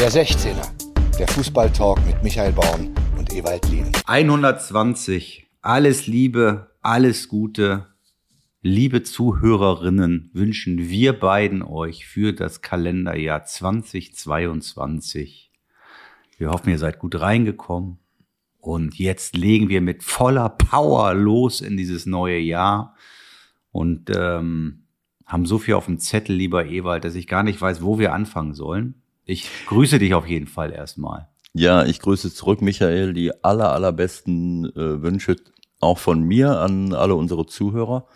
Der 16er, der Fußballtalk mit Michael Baum und Ewald Lien. 120. Alles Liebe, alles Gute. Liebe Zuhörerinnen, wünschen wir beiden euch für das Kalenderjahr 2022. Wir hoffen, ihr seid gut reingekommen. Und jetzt legen wir mit voller Power los in dieses neue Jahr und ähm, haben so viel auf dem Zettel, lieber Ewald, dass ich gar nicht weiß, wo wir anfangen sollen. Ich grüße dich auf jeden Fall erstmal. Ja, ich grüße zurück, Michael. Die aller, allerbesten äh, Wünsche auch von mir an alle unsere Zuhörer.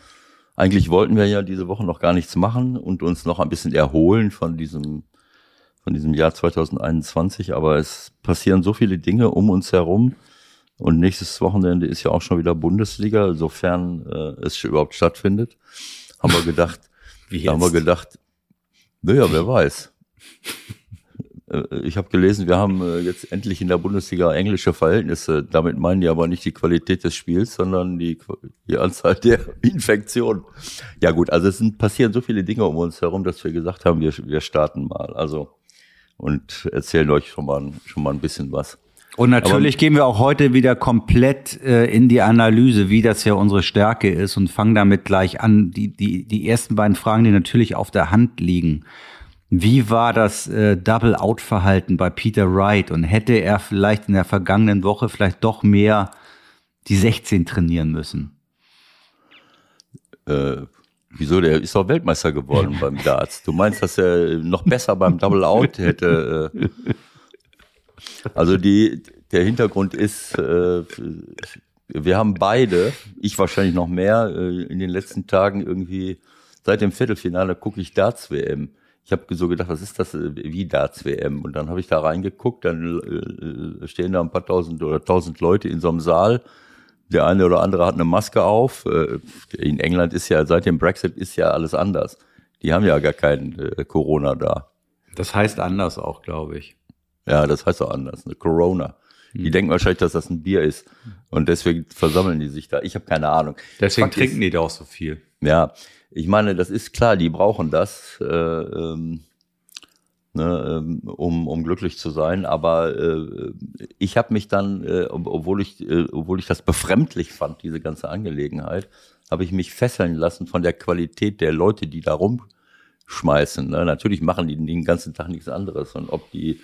Eigentlich wollten wir ja diese Woche noch gar nichts machen und uns noch ein bisschen erholen von diesem, von diesem Jahr 2021. Aber es passieren so viele Dinge um uns herum. Und nächstes Wochenende ist ja auch schon wieder Bundesliga, sofern äh, es überhaupt stattfindet. Haben wir gedacht, Wie jetzt? haben wir gedacht, naja, wer weiß. Äh, Ich habe gelesen, wir haben äh, jetzt endlich in der Bundesliga englische Verhältnisse. Damit meinen die aber nicht die Qualität des Spiels, sondern die, die Anzahl der Infektionen. Ja gut, also es sind, passieren so viele Dinge um uns herum, dass wir gesagt haben, wir, wir starten mal. Also und erzählen euch schon mal, schon mal ein bisschen was. Und natürlich gehen wir auch heute wieder komplett äh, in die Analyse, wie das ja unsere Stärke ist und fangen damit gleich an. Die, die, die ersten beiden Fragen, die natürlich auf der Hand liegen. Wie war das äh, Double-Out-Verhalten bei Peter Wright und hätte er vielleicht in der vergangenen Woche vielleicht doch mehr die 16 trainieren müssen? Äh, wieso? Der ist doch Weltmeister geworden beim Darts. Du meinst, dass er noch besser beim Double Out hätte? Äh, also die, der Hintergrund ist, äh, wir haben beide, ich wahrscheinlich noch mehr, äh, in den letzten Tagen irgendwie seit dem Viertelfinale gucke ich Darts WM. Ich habe so gedacht, was ist das äh, wie Darts WM? Und dann habe ich da reingeguckt, dann äh, stehen da ein paar tausend oder tausend Leute in so einem Saal. Der eine oder andere hat eine Maske auf. Äh, In England ist ja seit dem Brexit ist ja alles anders. Die haben ja gar kein äh, Corona da. Das heißt anders auch, glaube ich. Ja, das heißt auch anders, eine Corona. Die denken wahrscheinlich, dass das ein Bier ist. Und deswegen versammeln die sich da. Ich habe keine Ahnung. Deswegen Fakt trinken ist, die da auch so viel. Ja, ich meine, das ist klar, die brauchen das, äh, ähm, ne, ähm, um, um glücklich zu sein. Aber äh, ich habe mich dann, äh, ob- obwohl ich, äh, obwohl ich das befremdlich fand, diese ganze Angelegenheit, habe ich mich fesseln lassen von der Qualität der Leute, die da rumschmeißen. Ne? Natürlich machen die den ganzen Tag nichts anderes. Und ob die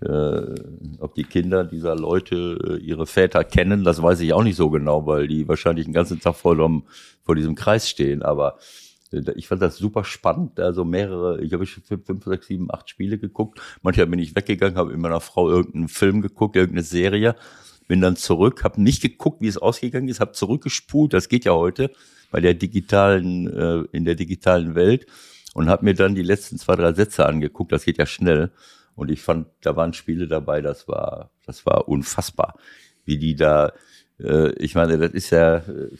ob die Kinder dieser Leute äh, ihre Väter kennen, das weiß ich auch nicht so genau, weil die wahrscheinlich den ganzen Tag vor, dem, vor diesem Kreis stehen. Aber äh, ich fand das super spannend. Also mehrere, ich habe schon fünf, fünf, sechs, sieben, acht Spiele geguckt. Manchmal bin ich weggegangen, habe mit meiner Frau irgendeinen Film geguckt, irgendeine Serie, bin dann zurück, habe nicht geguckt, wie es ausgegangen ist, habe zurückgespult. Das geht ja heute bei der digitalen, äh, in der digitalen Welt und habe mir dann die letzten zwei, drei Sätze angeguckt. Das geht ja schnell. Und ich fand, da waren Spiele dabei, das war, das war unfassbar, wie die da, äh, ich meine, das ist ja, äh,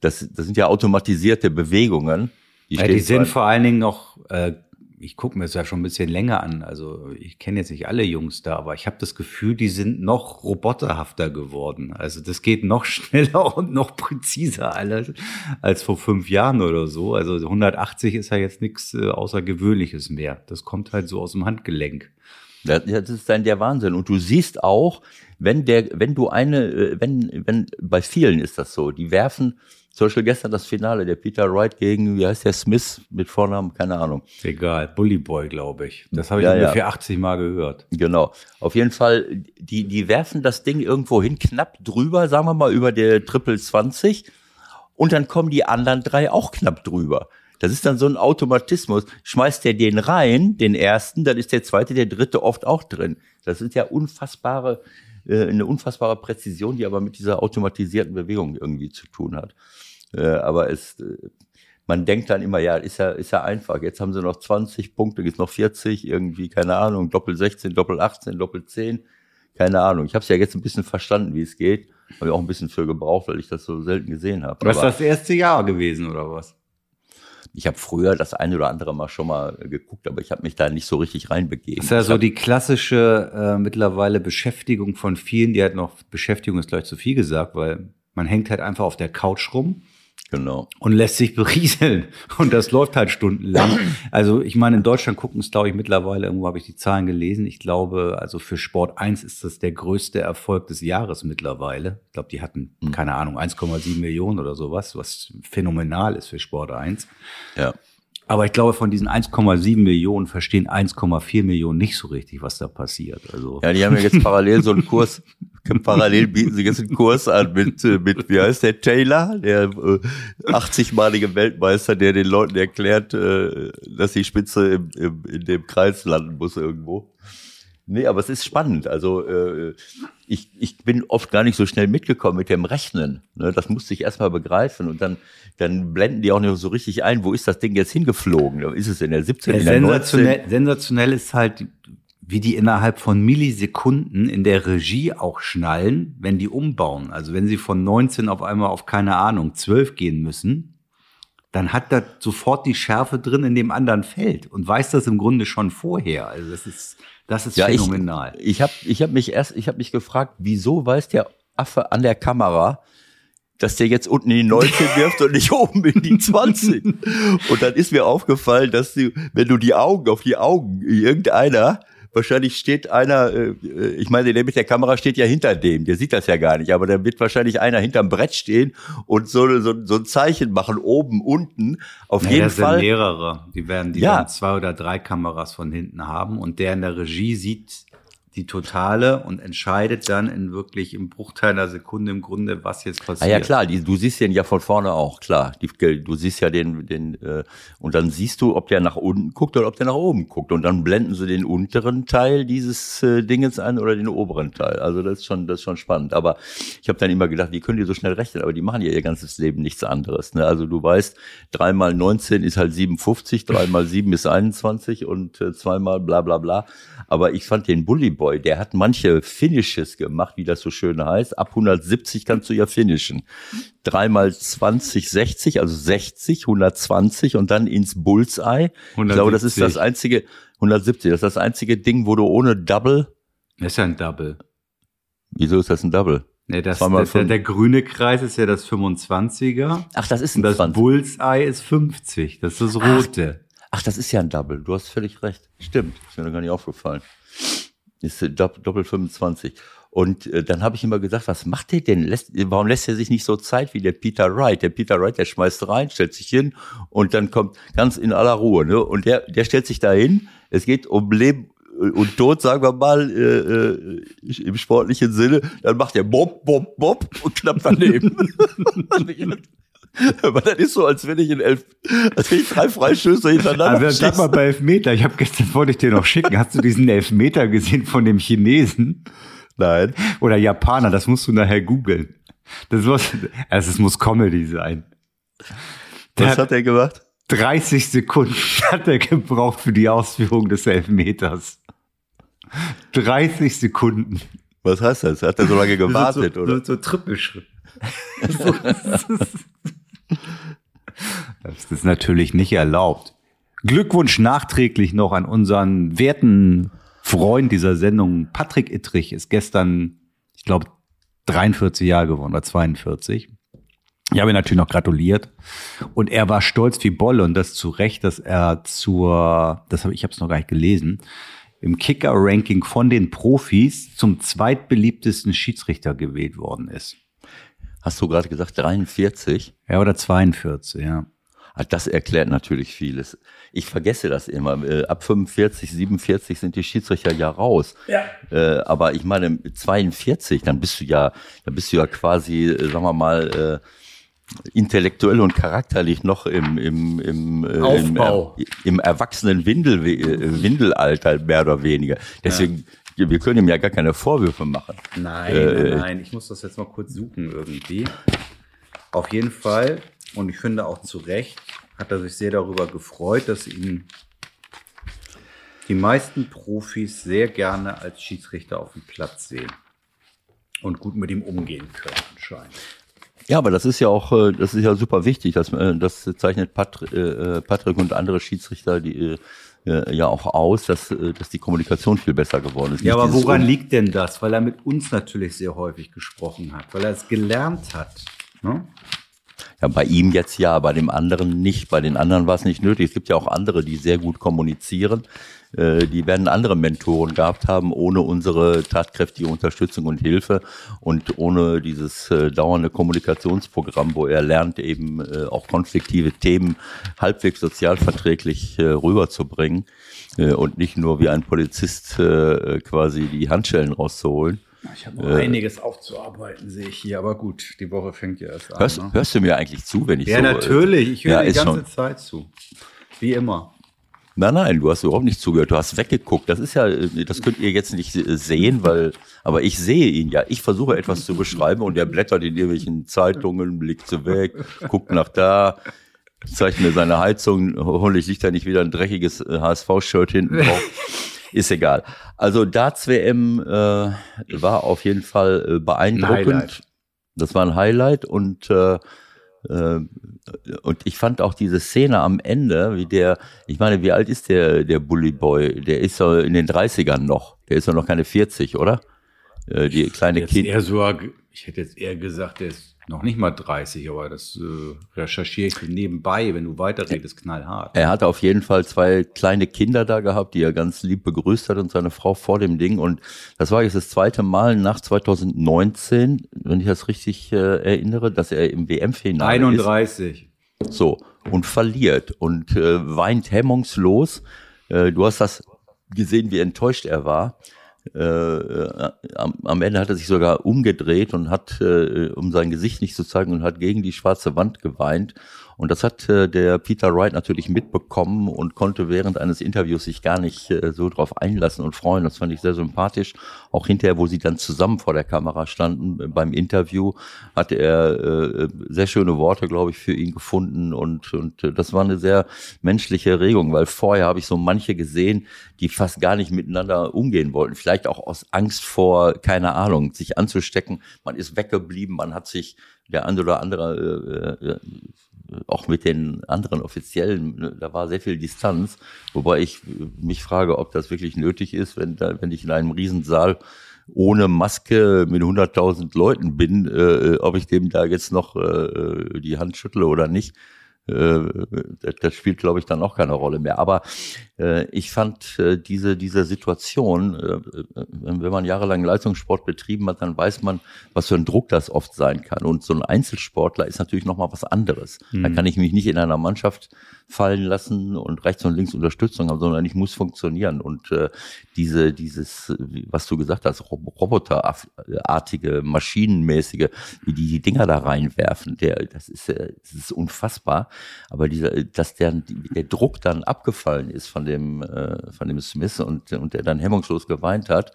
das, das sind ja automatisierte Bewegungen. Ja, die sind vor allen Dingen noch, äh, ich gucke mir das ja schon ein bisschen länger an. Also ich kenne jetzt nicht alle Jungs da, aber ich habe das Gefühl, die sind noch roboterhafter geworden. Also das geht noch schneller und noch präziser alles als vor fünf Jahren oder so. Also 180 ist ja jetzt nichts äh, Außergewöhnliches mehr. Das kommt halt so aus dem Handgelenk. Ja, das ist dann der Wahnsinn. Und du siehst auch, wenn der, wenn du eine, äh, wenn, wenn, bei vielen ist das so, die werfen, zum Beispiel gestern das Finale, der Peter Wright gegen, wie heißt der, Smith mit Vornamen, keine Ahnung. Egal, Bully Boy, glaube ich. Das habe ich Ja, ja. ungefähr 80 Mal gehört. Genau. Auf jeden Fall, die, die werfen das Ding irgendwo hin, knapp drüber, sagen wir mal, über der Triple 20. Und dann kommen die anderen drei auch knapp drüber. Das ist dann so ein Automatismus. Schmeißt der den rein, den ersten, dann ist der zweite, der dritte oft auch drin. Das sind ja unfassbare, äh, eine unfassbare Präzision, die aber mit dieser automatisierten Bewegung irgendwie zu tun hat. Äh, aber es, äh, man denkt dann immer, ja, ist ja, ist ja einfach. Jetzt haben sie noch 20 Punkte, jetzt noch 40, irgendwie, keine Ahnung, Doppel 16, Doppel 18, Doppel 10, keine Ahnung. Ich habe es ja jetzt ein bisschen verstanden, wie es geht. Habe ich auch ein bisschen für gebraucht, weil ich das so selten gesehen habe. Was ist das erste Jahr gewesen oder was? ich habe früher das eine oder andere Mal schon mal geguckt, aber ich habe mich da nicht so richtig reinbegeben. Das ist ja so die klassische äh, mittlerweile Beschäftigung von vielen, die halt noch, Beschäftigung ist gleich zu viel gesagt, weil man hängt halt einfach auf der Couch rum Genau. Und lässt sich berieseln. Und das läuft halt stundenlang. Also ich meine, in Deutschland gucken es, glaube ich, mittlerweile, irgendwo habe ich die Zahlen gelesen. Ich glaube, also für Sport 1 ist das der größte Erfolg des Jahres mittlerweile. Ich glaube, die hatten, keine Ahnung, 1,7 Millionen oder sowas, was phänomenal ist für Sport 1. Ja. Aber ich glaube, von diesen 1,7 Millionen verstehen 1,4 Millionen nicht so richtig, was da passiert. Also Ja, die haben ja jetzt parallel so einen Kurs, parallel bieten sie jetzt einen Kurs an mit, äh, mit wie heißt der, Taylor, der äh, 80-malige Weltmeister, der den Leuten erklärt, äh, dass die Spitze im, im, in dem Kreis landen muss irgendwo. Nee, aber es ist spannend. Also äh, ich, ich bin oft gar nicht so schnell mitgekommen mit dem Rechnen. Ne? Das musste ich erstmal begreifen und dann, dann blenden die auch nicht so richtig ein, wo ist das Ding jetzt hingeflogen? Da ist es in der 17, Ja, in der 19? sensationell, sensationell ist halt, wie die innerhalb von Millisekunden in der Regie auch schnallen, wenn die umbauen. Also wenn sie von 19 auf einmal auf keine Ahnung 12 gehen müssen, dann hat das sofort die Schärfe drin in dem anderen Feld und weiß das im Grunde schon vorher. Also das ist, das ist Ja, ich- phänomenal. Ich habe ich hab mich erst, ich habe mich gefragt, wieso weiß der Affe an der Kamera, dass der jetzt unten in die 19 wirft und nicht oben in die 20. Und dann ist mir aufgefallen, dass du, wenn du die Augen auf die Augen irgendeiner Wahrscheinlich steht einer, äh, ich meine, der mit der Kamera steht ja hinter dem, der sieht das ja gar nicht, aber da wird wahrscheinlich einer hinterm Brett stehen und so, so, so ein Zeichen machen, oben, unten. Auf Ja, jeden das sind Fall. mehrere. Die werden die Ja. dann zwei oder drei Kameras von hinten haben und der in der Regie sieht die totale und entscheidet dann in wirklich im Bruchteil einer Sekunde im Grunde, was jetzt Ah passiert. ja klar, die, du siehst den ja von vorne auch, klar. Die, du siehst ja den, den äh, und dann siehst du, ob der nach unten guckt oder ob der nach oben guckt. Und dann blenden sie den unteren Teil dieses äh, Dingens ein oder den oberen Teil. Also das ist schon, das ist schon spannend. Aber ich habe dann immer gedacht, wie können die so schnell rechnen? Aber die machen ja ihr ganzes Leben nichts anderes. Ne? Also du weißt, drei mal 19 ist halt 57, drei mal 7 ist 21 und äh, zweimal bla bla bla. Aber ich fand den Bully Boy, der hat manche Finishes gemacht, wie das so schön heißt. Ab 170 kannst du ja finishen. Dreimal 20, 60, also 60, 120 und dann ins Bullseye. Ich glaube, das ist das 170. einzige, 170, das ist das einzige Ding, wo du ohne Double, Das ist ja ein Double. wieso ist das ein Double? Nee, das, der, der, der grüne Kreis ist ja das 25er Ach, das ist und ein das 20. Bullseye ist 50. Das ist das rote. Ach, das ist ja ein Double. Du hast völlig recht. Stimmt. Ist mir noch gar nicht aufgefallen. Ist äh, Dopp- Doppel 25. Und äh, dann habe ich immer gesagt, was macht der denn? Lässt, warum lässt er sich nicht so Zeit wie der Peter Wright? Der Peter Wright, der schmeißt rein, stellt sich hin und dann kommt ganz in aller Ruhe. Ne? Und der, der stellt sich da hin. Es geht um Leben und Tod, sagen wir mal, äh, äh, im sportlichen Sinne. Dann macht er Bob, Bob, Bob und knapp daneben. Aber das ist so, als wenn ich in elf, als wenn ich drei Freistöße hintereinander Also bleib schieße. mal bei Elfmeter. Ich habe gestern wollte ich dir noch schicken. Hast du diesen Elfmeter gesehen von dem Chinesen Nein. oder Japaner? Das musst du nachher googeln. Das muss, also es muss Comedy sein. Der Was hat er gemacht? 30 Sekunden hat er gebraucht für die Ausführung des Elfmeters. 30 Sekunden. Was heißt das? Hat er so lange gewartet, so, oder? So, so Trippelschritt. So, das ist- natürlich nicht erlaubt. Glückwunsch nachträglich noch an unseren werten Freund dieser Sendung, Patrick Ittrich, ist gestern, ich glaube, 43 Jahre geworden oder 42. Ich habe ihn natürlich noch gratuliert und er war stolz wie Bolle und das zu Recht, dass er zur, das habe ich habe es noch gar nicht gelesen, im Kicker-Ranking von den Profis zum zweitbeliebtesten Schiedsrichter gewählt worden ist. Hast du gerade gesagt 43? Ja, oder 42, ja. Ah, Das erklärt natürlich vieles. Ich vergesse das immer. Äh, Ab 45, 47 sind die Schiedsrichter ja raus. Ja. Äh, aber ich meine, 42, dann bist du ja, dann bist du ja quasi, äh, sagen wir mal, äh, intellektuell und charakterlich noch im, im, im, äh, Aufbau. im, im erwachsenen Windel, Windelalter mehr oder weniger. Deswegen, wir können ihm ja gar keine Vorwürfe machen. Nein, Äh, nein. Ich muss das jetzt mal kurz suchen irgendwie. Auf jeden Fall, und ich finde auch zu Recht, hat er sich sehr darüber gefreut, dass ihn die meisten Profis sehr gerne als Schiedsrichter auf dem Platz sehen und gut mit ihm umgehen können anscheinend. Ja, aber das ist ja auch, äh, das ist ja super wichtig. Das, äh, das zeichnet Patri äh, Patrick und andere Schiedsrichter die, äh, ja auch aus, dass, äh, dass die Kommunikation viel besser geworden ist. Ja, aber woran Um- liegt denn das? Weil er mit uns natürlich sehr häufig gesprochen hat, weil er es gelernt hat. Ne? Ja, bei ihm jetzt ja, bei dem anderen nicht. Bei den anderen war es nicht nötig. Es gibt ja auch andere, die sehr gut kommunizieren. Äh, die werden andere Mentoren gehabt haben, ohne unsere tatkräftige Unterstützung und Hilfe und ohne dieses äh, dauernde Kommunikationsprogramm, wo er lernt, eben äh, auch konfliktive Themen halbwegs sozialverträglich äh, rüberzubringen äh, und nicht nur wie ein Polizist äh, quasi die Handschellen rauszuholen. Ich habe noch äh, einiges aufzuarbeiten, sehe ich hier, aber gut, die Woche fängt ja erst an. Hörst, ne? hörst du mir eigentlich zu, wenn ich ja, so... Ja, natürlich, ich höre ja, die ganze schon. Zeit zu. Wie immer. Nein, nein, du hast überhaupt nicht zugehört, du hast weggeguckt. Das ist ja, das könnt ihr jetzt nicht sehen, weil, aber ich sehe ihn ja. Ich versuche etwas zu beschreiben und er blättert in irgendwelchen Zeitungen, blickt so weg, guckt nach da, zeigt mir seine Heizung, hoffentlich liegt da nicht wieder ein dreckiges HSV-Shirt hinten drauf. Ist egal. Also Darts WM äh, war auf jeden Fall äh, beeindruckend. Das war ein Highlight und äh, äh, und ich fand auch diese Szene am Ende, wie der, ich meine, wie alt ist der, der Bully Boy? Der ist so in den 30ern noch. Der ist doch noch keine 40, oder? Äh, die kleine Kind. Ich hätte jetzt eher gesagt, der ist noch nicht mal 30, aber das äh, recherchiere ich nebenbei, wenn du weiterredest, knallhart. Er hatte auf jeden Fall zwei kleine Kinder da gehabt, die er ganz lieb begrüßt hat und seine Frau vor dem Ding. Und das war jetzt das zweite Mal nach 2019, wenn ich das richtig äh, erinnere, dass er im WM-Finale 31. Ist. So, und verliert und äh, weint hemmungslos. Äh, du hast das gesehen, wie enttäuscht er war äh, äh, am, Ende hat er sich sogar umgedreht und hat, äh, um sein Gesicht nicht zu zeigen, und hat gegen die schwarze Wand geweint. Und das hat äh, der Peter Wright natürlich mitbekommen und konnte während eines Interviews sich gar nicht äh, so drauf einlassen und freuen. Das fand ich sehr sympathisch. Auch hinterher, wo sie dann zusammen vor der Kamera standen äh, beim Interview, hat er äh, sehr schöne Worte, glaube ich, für ihn gefunden. Und, und äh, das war eine sehr menschliche Erregung, weil vorher habe ich so manche gesehen, die fast gar nicht miteinander umgehen wollten. Vielleicht auch aus Angst vor, keine Ahnung, sich anzustecken. Man ist weggeblieben, man hat sich der eine oder andere äh, äh, auch mit den anderen Offiziellen, ne, da war sehr viel Distanz, wobei ich mich frage, ob das wirklich nötig ist, wenn, da, wenn ich in einem Riesensaal ohne Maske mit 100.000 Leuten bin, äh, ob ich dem da jetzt noch äh, die Hand schüttle oder nicht. Äh, das spielt, glaube ich, dann auch keine Rolle mehr. Aber äh, ich fand äh, diese, diese Situation, äh, wenn man jahrelang Leistungssport betrieben hat, dann weiß man, was für ein Druck das oft sein kann. Und so ein Einzelsportler ist natürlich nochmal was anderes. Mhm. Da kann ich mich nicht in einer Mannschaft fallen lassen und rechts und links Unterstützung haben, sondern ich muss funktionieren. Und äh, diese, dieses, was du gesagt hast, roboterartige, maschinenmäßige, wie die die Dinger da reinwerfen, der, das ist, äh, das ist unfassbar. Aber dieser, dass der, der Druck dann abgefallen ist von dem, äh, von dem Smith und, und der dann hemmungslos geweint hat,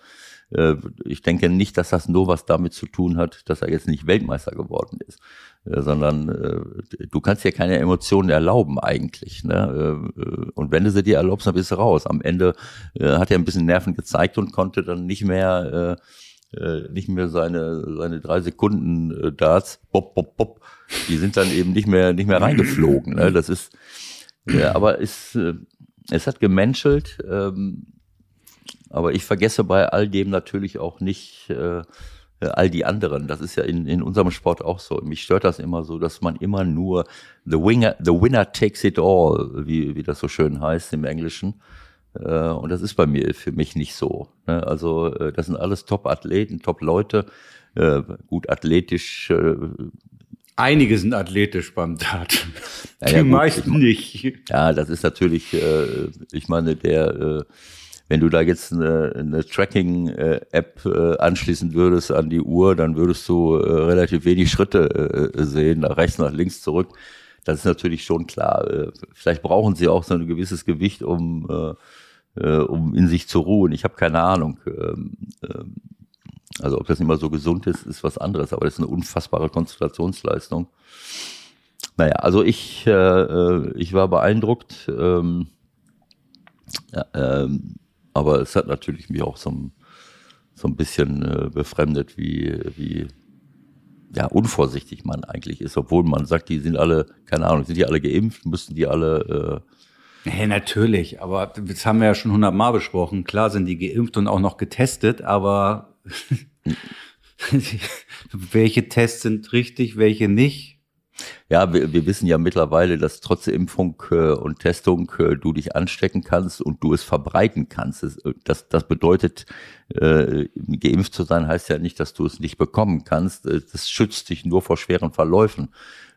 äh, ich denke nicht, dass das nur was damit zu tun hat, dass er jetzt nicht Weltmeister geworden ist. Äh, sondern äh, du kannst dir keine Emotionen erlauben eigentlich. Ne? Äh, und wenn du sie dir erlaubst, dann bist du raus. Am Ende äh, hat er ein bisschen Nerven gezeigt und konnte dann nicht mehr äh, äh, nicht mehr seine seine drei Sekunden äh, Darts, bop, bop, bop, die sind dann eben nicht mehr nicht mehr reingeflogen. Ne? Das ist, ja, aber es äh, es hat gemenschelt. Ähm, aber ich vergesse bei all dem natürlich auch nicht äh, äh, all die anderen. Das ist ja in, in unserem Sport auch so. Mich stört das immer so, dass man immer nur the winner, the winner takes it all, wie, wie das so schön heißt im Englischen. Äh, und das ist bei mir für mich nicht so. Ne? Also äh, das sind alles Top-Athleten, Top-Leute, gut athletisch. Einige sind athletisch beim Dart. Die ja, meisten nicht. Ja, das ist natürlich, ich meine, der wenn du da jetzt eine, eine Tracking-App äh, anschließen würdest an die Uhr, dann würdest du äh, relativ wenig Schritte äh, sehen, nach rechts, nach links, zurück. Das ist natürlich schon klar. Äh, vielleicht brauchen sie auch so ein gewisses Gewicht, um, äh, äh, um in sich zu ruhen. Ich habe keine Ahnung. Ähm, ähm, also ob das immer so gesund ist, ist was anderes, aber das ist eine unfassbare Konzentrationsleistung. Naja, also ich, äh, ich war beeindruckt. Ähm, ja, ähm, aber es hat natürlich mich auch so, so ein bisschen äh, befremdet, wie, wie ja, unvorsichtig man eigentlich ist, obwohl man sagt, die sind alle, keine Ahnung, sind die alle geimpft, müssten die alle. Äh hey, natürlich, aber das haben wir ja schon hundertmal besprochen. Klar sind die geimpft und auch noch getestet, aber welche Tests sind richtig, welche nicht? Ja, wir, wir wissen ja mittlerweile, dass trotz Impfung äh, und Testung äh, du dich anstecken kannst und du es verbreiten kannst. Das, das, das bedeutet, äh, geimpft zu sein heißt ja nicht, dass du es nicht bekommen kannst. Äh, das schützt dich nur vor schweren Verläufen.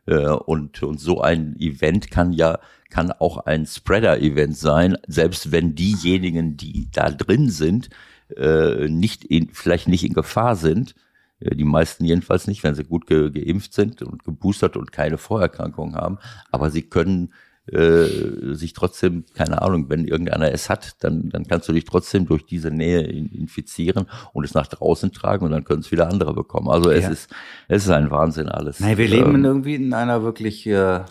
Äh, und, und so ein Event kann ja kann auch ein Spreader-Event sein, selbst wenn diejenigen, die da drin sind, äh, nicht in, vielleicht nicht in Gefahr sind. Äh, die meisten jedenfalls nicht, wenn sie gut ge geimpft sind und geboostert und keine Vorerkrankungen haben. Aber sie können äh, sich trotzdem, keine Ahnung, wenn irgendeiner es hat, dann, dann kannst du dich trotzdem durch diese Nähe infizieren und es nach draußen tragen und dann können es wieder andere bekommen. Also es ist, es ist ein Wahnsinn alles. Nein, wir leben ähm, irgendwie in einer wirklich äh,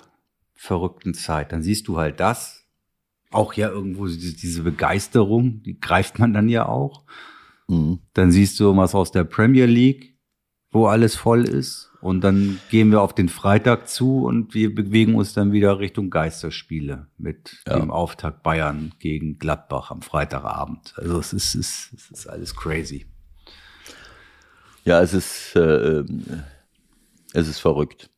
verrückten Zeit. Dann siehst du halt das, auch ja irgendwo diese Begeisterung, die greift man dann ja auch. Mhm. Dann siehst du was aus der Premier League, wo alles voll ist. Und dann gehen wir auf den Freitag zu und wir bewegen uns dann wieder Richtung Geisterspiele mit ja. dem Auftakt Bayern gegen Gladbach am Freitagabend. Also es ist, es ist, es ist alles crazy. Ja, es ist, äh, es ist verrückt.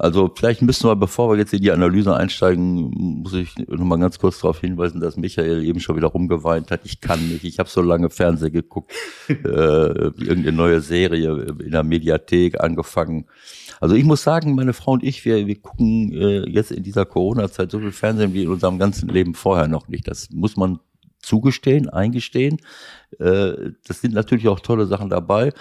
Also vielleicht müssen wir, bevor wir jetzt in die Analyse einsteigen, muss ich noch mal ganz kurz darauf hinweisen, dass Michael eben schon wieder rumgeweint hat. Ich kann nicht. Ich habe so lange Fernsehen geguckt, äh, irgendeine neue Serie in der Mediathek angefangen. Also ich muss sagen, meine Frau und ich, wir, wir gucken äh, jetzt in dieser Corona-Zeit so viel Fernsehen wie in unserem ganzen Leben vorher noch nicht. Das muss man zugestehen, eingestehen. Äh, das sind natürlich auch tolle Sachen dabei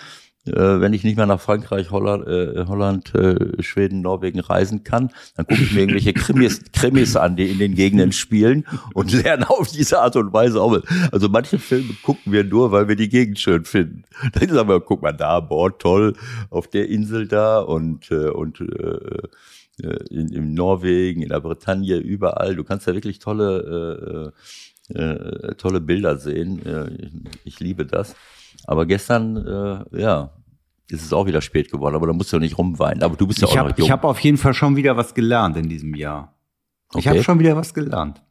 wenn ich nicht mehr nach Frankreich, Holland, äh, Holland äh, Schweden, Norwegen reisen kann, dann gucke ich mir irgendwelche Krimis, Krimis an, die in den Gegenden spielen und lerne auf diese Art und Weise auch. Also manche Filme gucken wir nur, weil wir die Gegend schön finden. Dann sagen wir, guck mal da, boah, toll, auf der Insel da und, äh, und äh, äh in, in Norwegen, in der Bretagne, überall. Du kannst ja wirklich tolle, äh, äh, tolle Bilder sehen. Äh, ich, ich liebe das. Aber gestern, äh, ja, ist es auch wieder spät geworden, aber da musst du nicht rumweinen. Aber du bist ja ich auch hab, noch jung. Ich habe auf jeden Fall schon wieder was gelernt in diesem Jahr. Okay. Ich habe schon wieder was gelernt.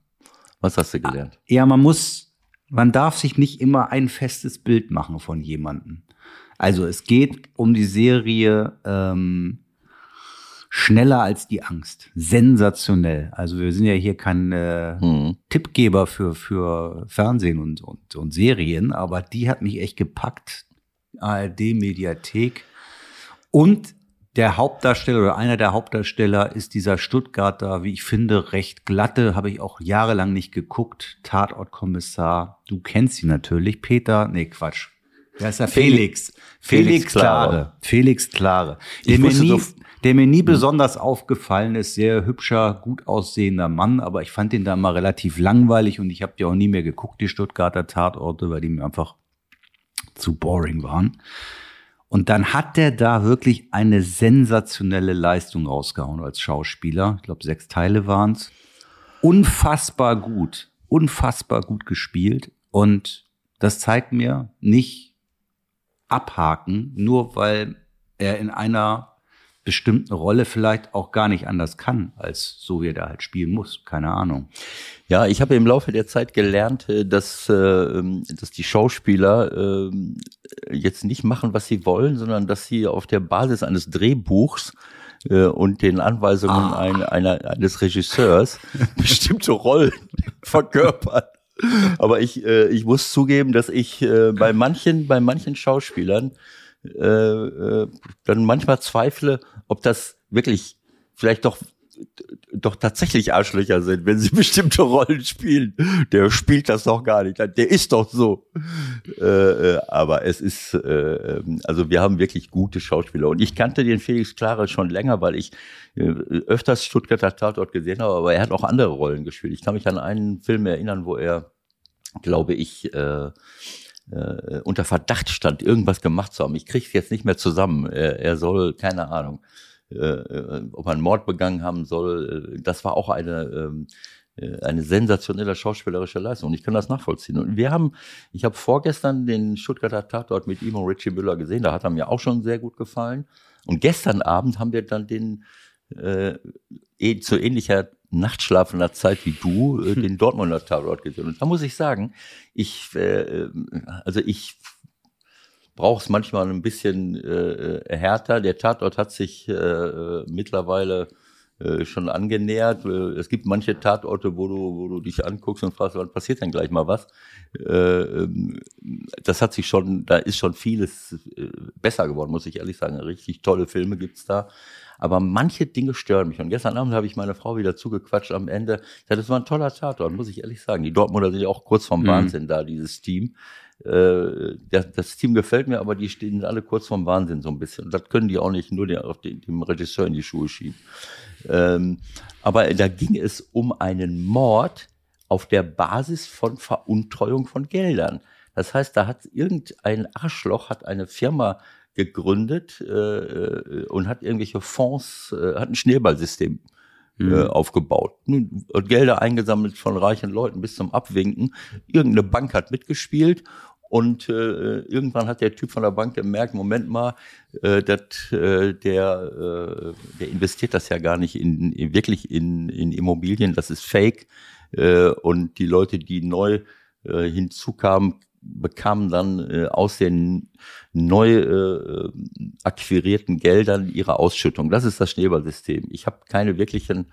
Was hast du gelernt? Ja, man muss, man darf sich nicht immer ein festes Bild machen von jemandem. Also es geht um die Serie ähm, Schneller als die Angst. Sensationell. Also wir sind ja hier kein äh, hm. Tippgeber für, für Fernsehen und, und, und Serien, aber die hat mich echt gepackt. ARD-Mediathek. Und der Hauptdarsteller oder einer der Hauptdarsteller ist dieser Stuttgarter, wie ich finde, recht glatte, habe ich auch jahrelang nicht geguckt. Tatortkommissar, du kennst ihn natürlich. Peter, nee, Quatsch. Wer ist der? Felix. Felix, Felix Klare. Felix Klare. Der mir, nie, der mir nie besonders aufgefallen ist. Sehr hübscher, gut aussehender Mann, aber ich fand ihn da mal relativ langweilig und ich habe die auch nie mehr geguckt, die Stuttgarter Tatorte, weil die mir einfach zu boring waren. Und dann hat der da wirklich eine sensationelle Leistung rausgehauen als Schauspieler. Ich glaube, sechs Teile waren's. Unfassbar gut, unfassbar gut gespielt. Und das zeigt mir nicht abhaken, nur weil er in einer bestimmten Rolle vielleicht auch gar nicht anders kann, als so wie er da halt spielen muss. Keine Ahnung. Ja, ich habe im Laufe der Zeit gelernt, äh, dass, äh, dass die Schauspieler äh, jetzt nicht machen, was sie wollen, sondern dass sie auf der Basis eines Drehbuchs und den Anweisungen ah. ein, einer, eines Regisseurs bestimmte Rollen verkörpern. Aber ich, ich muss zugeben, dass ich bei manchen, bei manchen Schauspielern dann manchmal zweifle, ob das wirklich vielleicht doch doch tatsächlich Arschlöcher sind, wenn sie bestimmte Rollen spielen. Der spielt das doch gar nicht. Der ist doch so. Äh, äh, aber es ist, äh, also wir haben wirklich gute Schauspieler. Und ich kannte den Felix Klare schon länger, weil ich äh, öfters Stuttgarter Tatort gesehen habe, aber er hat auch andere Rollen gespielt. Ich kann mich an einen Film erinnern, wo er, glaube ich, äh, äh, unter Verdacht stand, irgendwas gemacht zu haben. Ich kriege es jetzt nicht mehr zusammen. Er, er soll, keine Ahnung, äh, äh, ob er einen Mord begangen haben soll. Äh, das war auch eine, ähm, äh, eine sensationelle schauspielerische Leistung. Und ich kann das nachvollziehen. Und wir haben, ich habe vorgestern den Stuttgarter Tatort mit ihm und Richie Müller gesehen. Da hat er mir auch schon sehr gut gefallen. Und gestern Abend haben wir dann den äh, eh, zu ähnlicher nachtschlafender Zeit wie du äh, den Dortmunder Tatort gesehen. Und da muss ich sagen, ich, äh, also ich braucht es manchmal ein bisschen äh, härter. Der Tatort hat sich äh, mittlerweile äh, schon angenähert. Äh, es gibt manche Tatorte, wo du, wo du dich anguckst und fragst, wann passiert denn gleich mal was? Äh, ähm, das hat sich schon, da ist schon vieles besser geworden, muss ich ehrlich sagen. Richtig tolle Filme gibt's da. Aber manche Dinge stören mich. Und gestern Abend habe ich meine Frau wieder zugequatscht am Ende. Ja, das war ein toller Tatort, muss ich ehrlich sagen. Die Dortmunder sind ja auch kurz vorm mhm. Wahnsinn da, dieses Team. Äh, das, das, Team gefällt mir, aber die stehen alle kurz vorm Wahnsinn so ein bisschen. Und das können die auch nicht nur den, auf den, dem Regisseur in die Schuhe schieben. Ähm, aber da ging es um einen Mord auf der Basis von Veruntreuung von Geldern. Das heißt, da hat irgendein Arschloch hat eine Firma gegründet äh, äh und hat irgendwelche Fonds, äh, hat ein Schneeballsystem äh, mhm. aufgebaut. Gelder eingesammelt von reichen Leuten bis zum Abwinken. Irgendeine Bank hat mitgespielt und äh, irgendwann hat der Typ von der Bank gemerkt, Moment mal, äh, dat, äh, der, äh, der investiert das ja gar nicht in, in wirklich in, in Immobilien, das ist fake. Äh, und die Leute, die neu äh, hinzukamen, bekamen dann äh, aus den neu äh, akquirierten Geldern ihre Ausschüttung. Das ist das Schneeballsystem. Ich habe keine wirklichen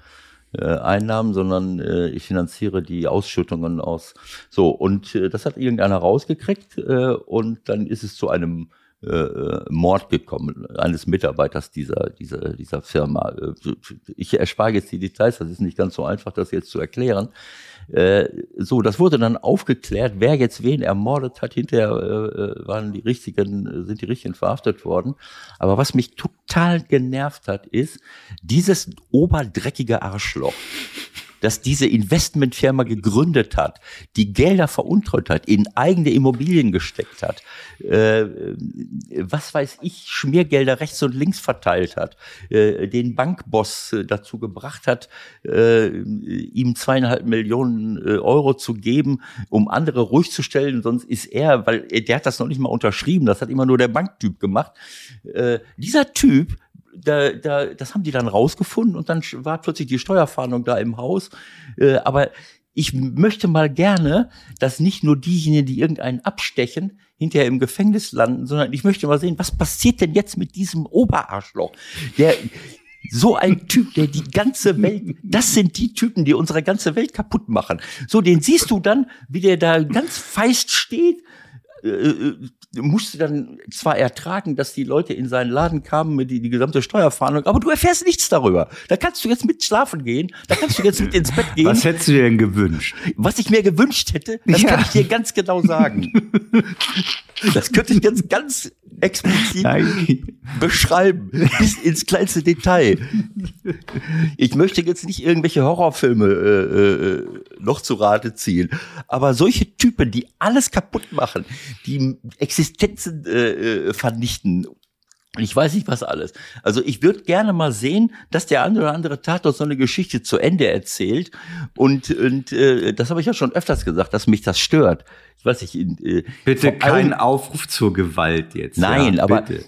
Einnahmen, sondern äh, ich finanziere die Ausschüttungen aus. So, und äh, das hat irgendeiner rausgekriegt äh, und dann ist es zu einem äh, äh Mord gekommen, eines Mitarbeiters dieser, dieser, dieser Firma. Äh, ich erspare jetzt die Details, das ist nicht ganz so einfach, das jetzt zu erklären. Äh, so, das wurde dann aufgeklärt, wer jetzt wen ermordet hat. Hinterher äh, äh waren die richtigen, sind die richtigen verhaftet worden. Aber was mich total genervt hat, ist dieses oberdreckige Arschloch dass diese Investmentfirma gegründet hat, die Gelder veruntreut hat, in eigene Immobilien gesteckt hat, äh, was weiß ich, Schmiergelder rechts und links verteilt hat, äh, den Bankboss äh, dazu gebracht hat, äh, ihm zweieinhalb Millionen äh, Euro zu geben, um andere ruhig zu stellen, sonst ist er, weil der hat das noch nicht mal unterschrieben, das hat immer nur der Banktyp gemacht. Äh, dieser Typ da, da, das haben die dann rausgefunden und dann war plötzlich die Steuerfahndung da im Haus. Äh, aber ich möchte mal gerne, dass nicht nur diejenigen, die irgendeinen abstechen, hinterher im Gefängnis landen, sondern ich möchte mal sehen, was passiert denn jetzt mit diesem Oberarschloch, der so ein Typ, der die ganze Welt, das sind die Typen, die unsere ganze Welt kaputt machen. So, den siehst du dann, wie der da ganz feist steht, musste dann zwar ertragen, dass die Leute in seinen Laden kamen mit die, die gesamte Steuerfahndung, aber du erfährst nichts darüber. Da kannst du jetzt mit schlafen gehen, da kannst du jetzt mit ins Bett gehen. Was hättest du dir denn gewünscht? Was ich mir gewünscht hätte, das ja. kann ich dir ganz genau sagen. das könnte ich jetzt ganz explizit Nein. beschreiben, bis ins kleinste Detail. Ich möchte jetzt nicht irgendwelche Horrorfilme äh, äh, noch zu Rate ziehen, aber solche Typen, die alles kaputt machen, die Existenzen äh, äh vernichten ich weiß nicht was alles. Also ich würde gerne mal sehen, dass der andere oder andere Tatort so eine Geschichte zu Ende erzählt. Und, und äh, das habe ich ja schon öfters gesagt, dass mich das stört ich weiß nicht. Äh, bitte kein Aufruf zur Gewalt jetzt. Nein, ja, aber bitte.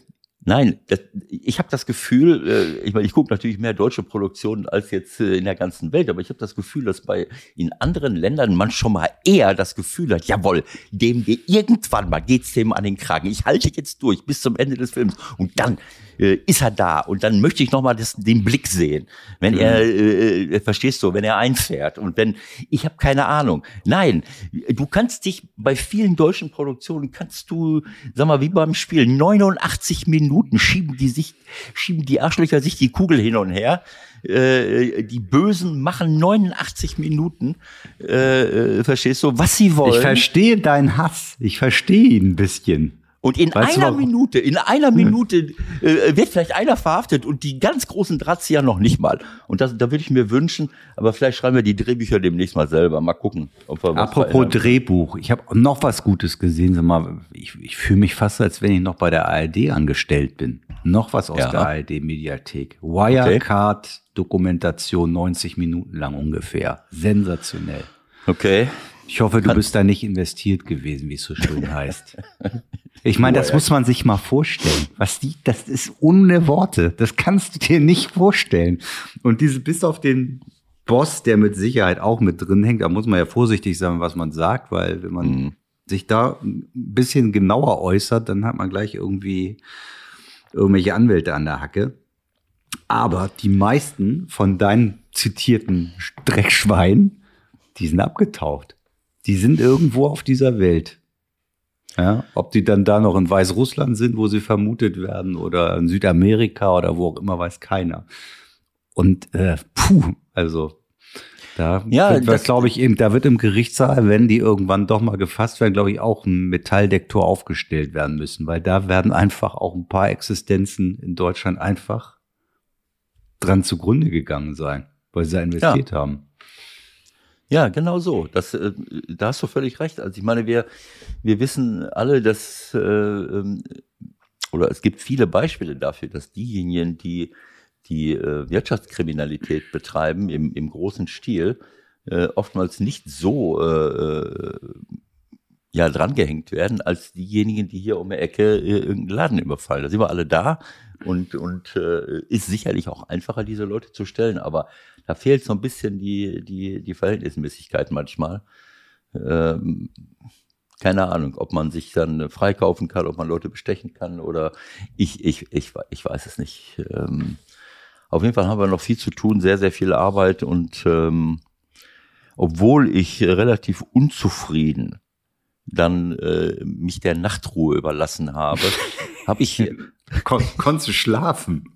Nein, das, ich habe das Gefühl, äh, ich meine, ich gucke natürlich mehr deutsche Produktionen als jetzt äh, in der ganzen Welt, aber ich habe das Gefühl, dass bei in anderen Ländern man schon mal eher das Gefühl hat, jawohl, dem irgendwann mal geht's dem an den Kragen. Ich halte jetzt durch bis zum Ende des Films und dann äh, ist er da und dann möchte ich noch mal das, den Blick sehen, wenn mhm. er äh, äh, verstehst du, wenn er einfährt und wenn ich habe keine Ahnung. Nein, du kannst dich bei vielen deutschen Produktionen kannst du, sag mal, wie beim Spiel 89 Minuten schieben die sich schieben die Arschlöcher sich die Kugel hin und her. Äh, die Bösen machen 89 Minuten, äh, äh, verstehst du, was sie wollen. Ich verstehe deinen Hass. Ich verstehe ihn ein bisschen. Und in weißt einer Minute, in einer Minute äh, wird vielleicht einer verhaftet und die ganz großen Drahtzieher noch nicht mal. Und das, da würde ich mir wünschen, aber vielleicht schreiben wir die Drehbücher demnächst mal selber. Mal gucken. Ob wir Apropos Drehbuch, ich habe noch was Gutes gesehen. Sag mal, ich, ich fühle mich fast, als wenn ich noch bei der ARD angestellt bin. Noch was aus ja. der ARD-Mediathek. Wirecard-Dokumentation, 90 Minuten lang ungefähr. Sensationell. Okay. Ich hoffe, du bist da nicht investiert gewesen, wie es so schön heißt. Ich meine, das muss man sich mal vorstellen. Was die, das ist ohne Worte. Das kannst du dir nicht vorstellen. Und diese, bis auf den Boss, der mit Sicherheit auch mit drin hängt, da muss man ja vorsichtig sein, was man sagt, weil wenn man, mhm. sich da ein bisschen genauer äußert, dann hat man gleich irgendwie irgendwelche Anwälte an der Hacke. Aber die meisten von deinen zitierten Dreckschweinen, die sind abgetaucht. Die sind irgendwo auf dieser Welt. Ja, ob die dann da noch in Weißrussland sind, wo sie vermutet werden, oder in Südamerika oder wo auch immer, weiß keiner. Und äh, puh, also da Ja, wird, das- glaube ich, eben, da wird im Gerichtssaal, wenn die irgendwann doch mal gefasst werden, glaube ich, auch ein Metalldetektor aufgestellt werden müssen, weil da werden einfach auch ein paar Existenzen in Deutschland einfach dran zugrunde gegangen sein, weil sie da investiert haben. Ja, genau so. Das, äh, da hast du völlig recht. Also ich meine, wir, wir wissen alle, dass äh, ähm, oder es gibt viele Beispiele dafür, dass diejenigen, die die äh, Wirtschaftskriminalität betreiben im, im großen Stil, äh, oftmals nicht so äh, äh, ja drangehängt werden als diejenigen, die hier um die Ecke irgendeinen Laden überfallen. Da sind wir alle da und und ist sicherlich auch einfacher, diese Leute zu stellen, aber da fehlt so ein bisschen die die die Verhältnismäßigkeit manchmal. Ähm, keine Ahnung, ob man sich dann freikaufen kann, ob man Leute bestechen kann oder ich ich ich ich weiß es nicht. Ähm, auf jeden Fall haben wir noch viel zu tun, sehr sehr viel Arbeit und ähm, obwohl ich relativ unzufrieden dann äh, mich der Nachtruhe überlassen habe, habe ich Kon konntest du schlafen?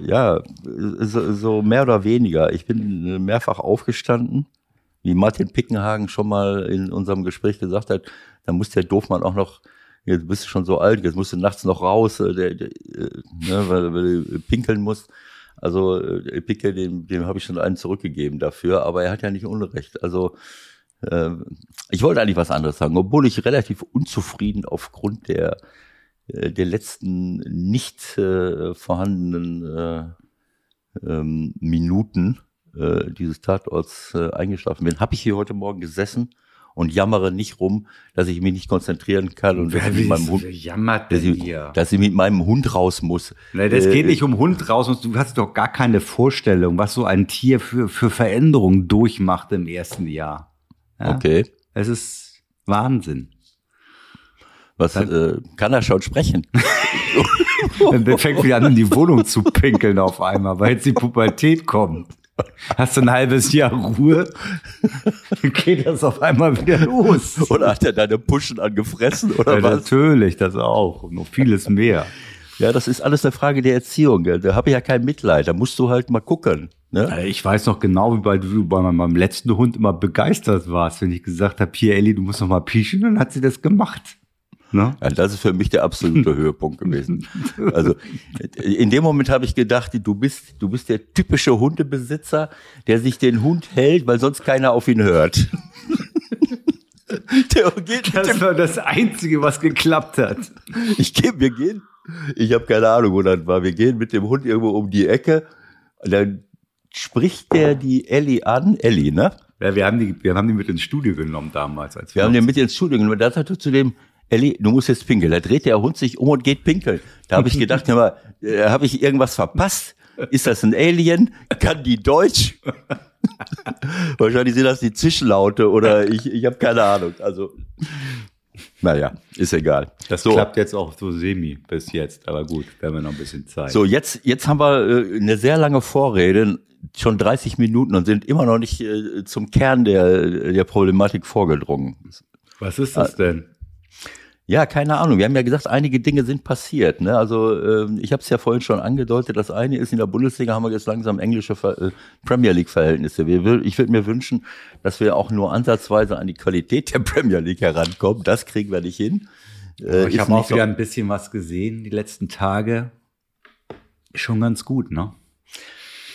Ja so, so mehr oder weniger. Ich bin mehrfach aufgestanden, wie Martin Pickenhagen schon mal in unserem Gespräch gesagt hat. Da muss der Doofmann auch noch Jetzt bist du schon so alt, jetzt musst du nachts noch raus, äh, der, der, äh, ne, weil, weil du pinkeln musst. Also äh, Picke, dem, dem habe ich schon einen zurückgegeben dafür, aber er hat ja nicht Unrecht. Also äh, ich wollte eigentlich was anderes sagen, obwohl ich relativ unzufrieden aufgrund der der letzten nicht äh, vorhandenen äh, ähm, Minuten äh, dieses Tatorts äh, eingeschlafen bin, habe ich hier heute Morgen gesessen und jammere nicht rum, dass ich mich nicht konzentrieren kann und dass ich mit meinem Hund, jammert dass ich, hier? dass ich mit meinem Hund raus muss. Nee, das Äh, geht nicht um Hund raus. und Du hast doch gar keine Vorstellung, was so ein Tier für, für Veränderungen durchmacht im ersten Jahr. Ja? Okay. Es ist Wahnsinn. Was äh, kann er schon sprechen? Der fängt wieder an, in die Wohnung zu pinkeln auf einmal, weil jetzt die Pubertät kommt. Hast du ein halbes Jahr Ruhe, dann geht das auf einmal wieder los. Oder hat er deine Puschen angefressen oder Ja, was? natürlich, das auch. Und noch vieles mehr. Ja, das ist alles eine Frage der Erziehung. gell. Da habe ich ja kein Mitleid. Da musst du halt mal gucken. Ne? Ich weiß noch genau, wie bei, du bei meinem letzten Hund immer begeistert warst, wenn ich gesagt habe, hier Elli, du musst noch mal pieschen, dann hat sie das gemacht. Ne? Ja, das ist für mich der absolute Höhepunkt gewesen. Also in dem Moment habe ich gedacht, du bist, du bist der typische Hundebesitzer, der sich den Hund hält, weil sonst keiner auf ihn hört. der geht Das war das Einzige, was geklappt hat. ich gehe, wir gehen, ich habe keine Ahnung, wo das war. Wir gehen mit dem Hund irgendwo um die Ecke. Dann spricht der die Ellie an, Ellie, ne? Ja, wir haben die, wir haben die mit ins Studio genommen damals. Als Wir haben den mit ins Studio genommen. Da sagte zu dem, Elli, du musst jetzt pinkeln. Da dreht der Hund sich um und geht pinkeln. Da habe ich gedacht, hör mal, äh, habe ich irgendwas verpasst? Ist das ein Alien? Kann die Deutsch? Wahrscheinlich sind das die Zischlaute oder ich, ich habe keine Ahnung. Also, naja, ist egal. Das so, klappt jetzt auch so semi bis jetzt, aber gut, wir haben ja noch ein bisschen Zeit. so jetzt, jetzt haben wir äh, eine sehr lange Vorrede, schon 30 Minuten und sind immer noch nicht äh, zum Kern der, der Problematik vorgedrungen. was ist das denn? Ja, keine Ahnung. Wir haben ja gesagt, einige Dinge sind passiert. Ne? Also ähm, ich habe es ja vorhin schon angedeutet. Das eine ist, in der Bundesliga haben wir jetzt langsam englische Ver äh, Premier League-Verhältnisse. Ich würde mir wünschen, dass wir auch nur ansatzweise an die Qualität der Premier League herankommen. Das kriegen wir nicht hin. Äh, ich habe auch wieder ein bisschen was gesehen die letzten Tage. Schon ganz gut, ne?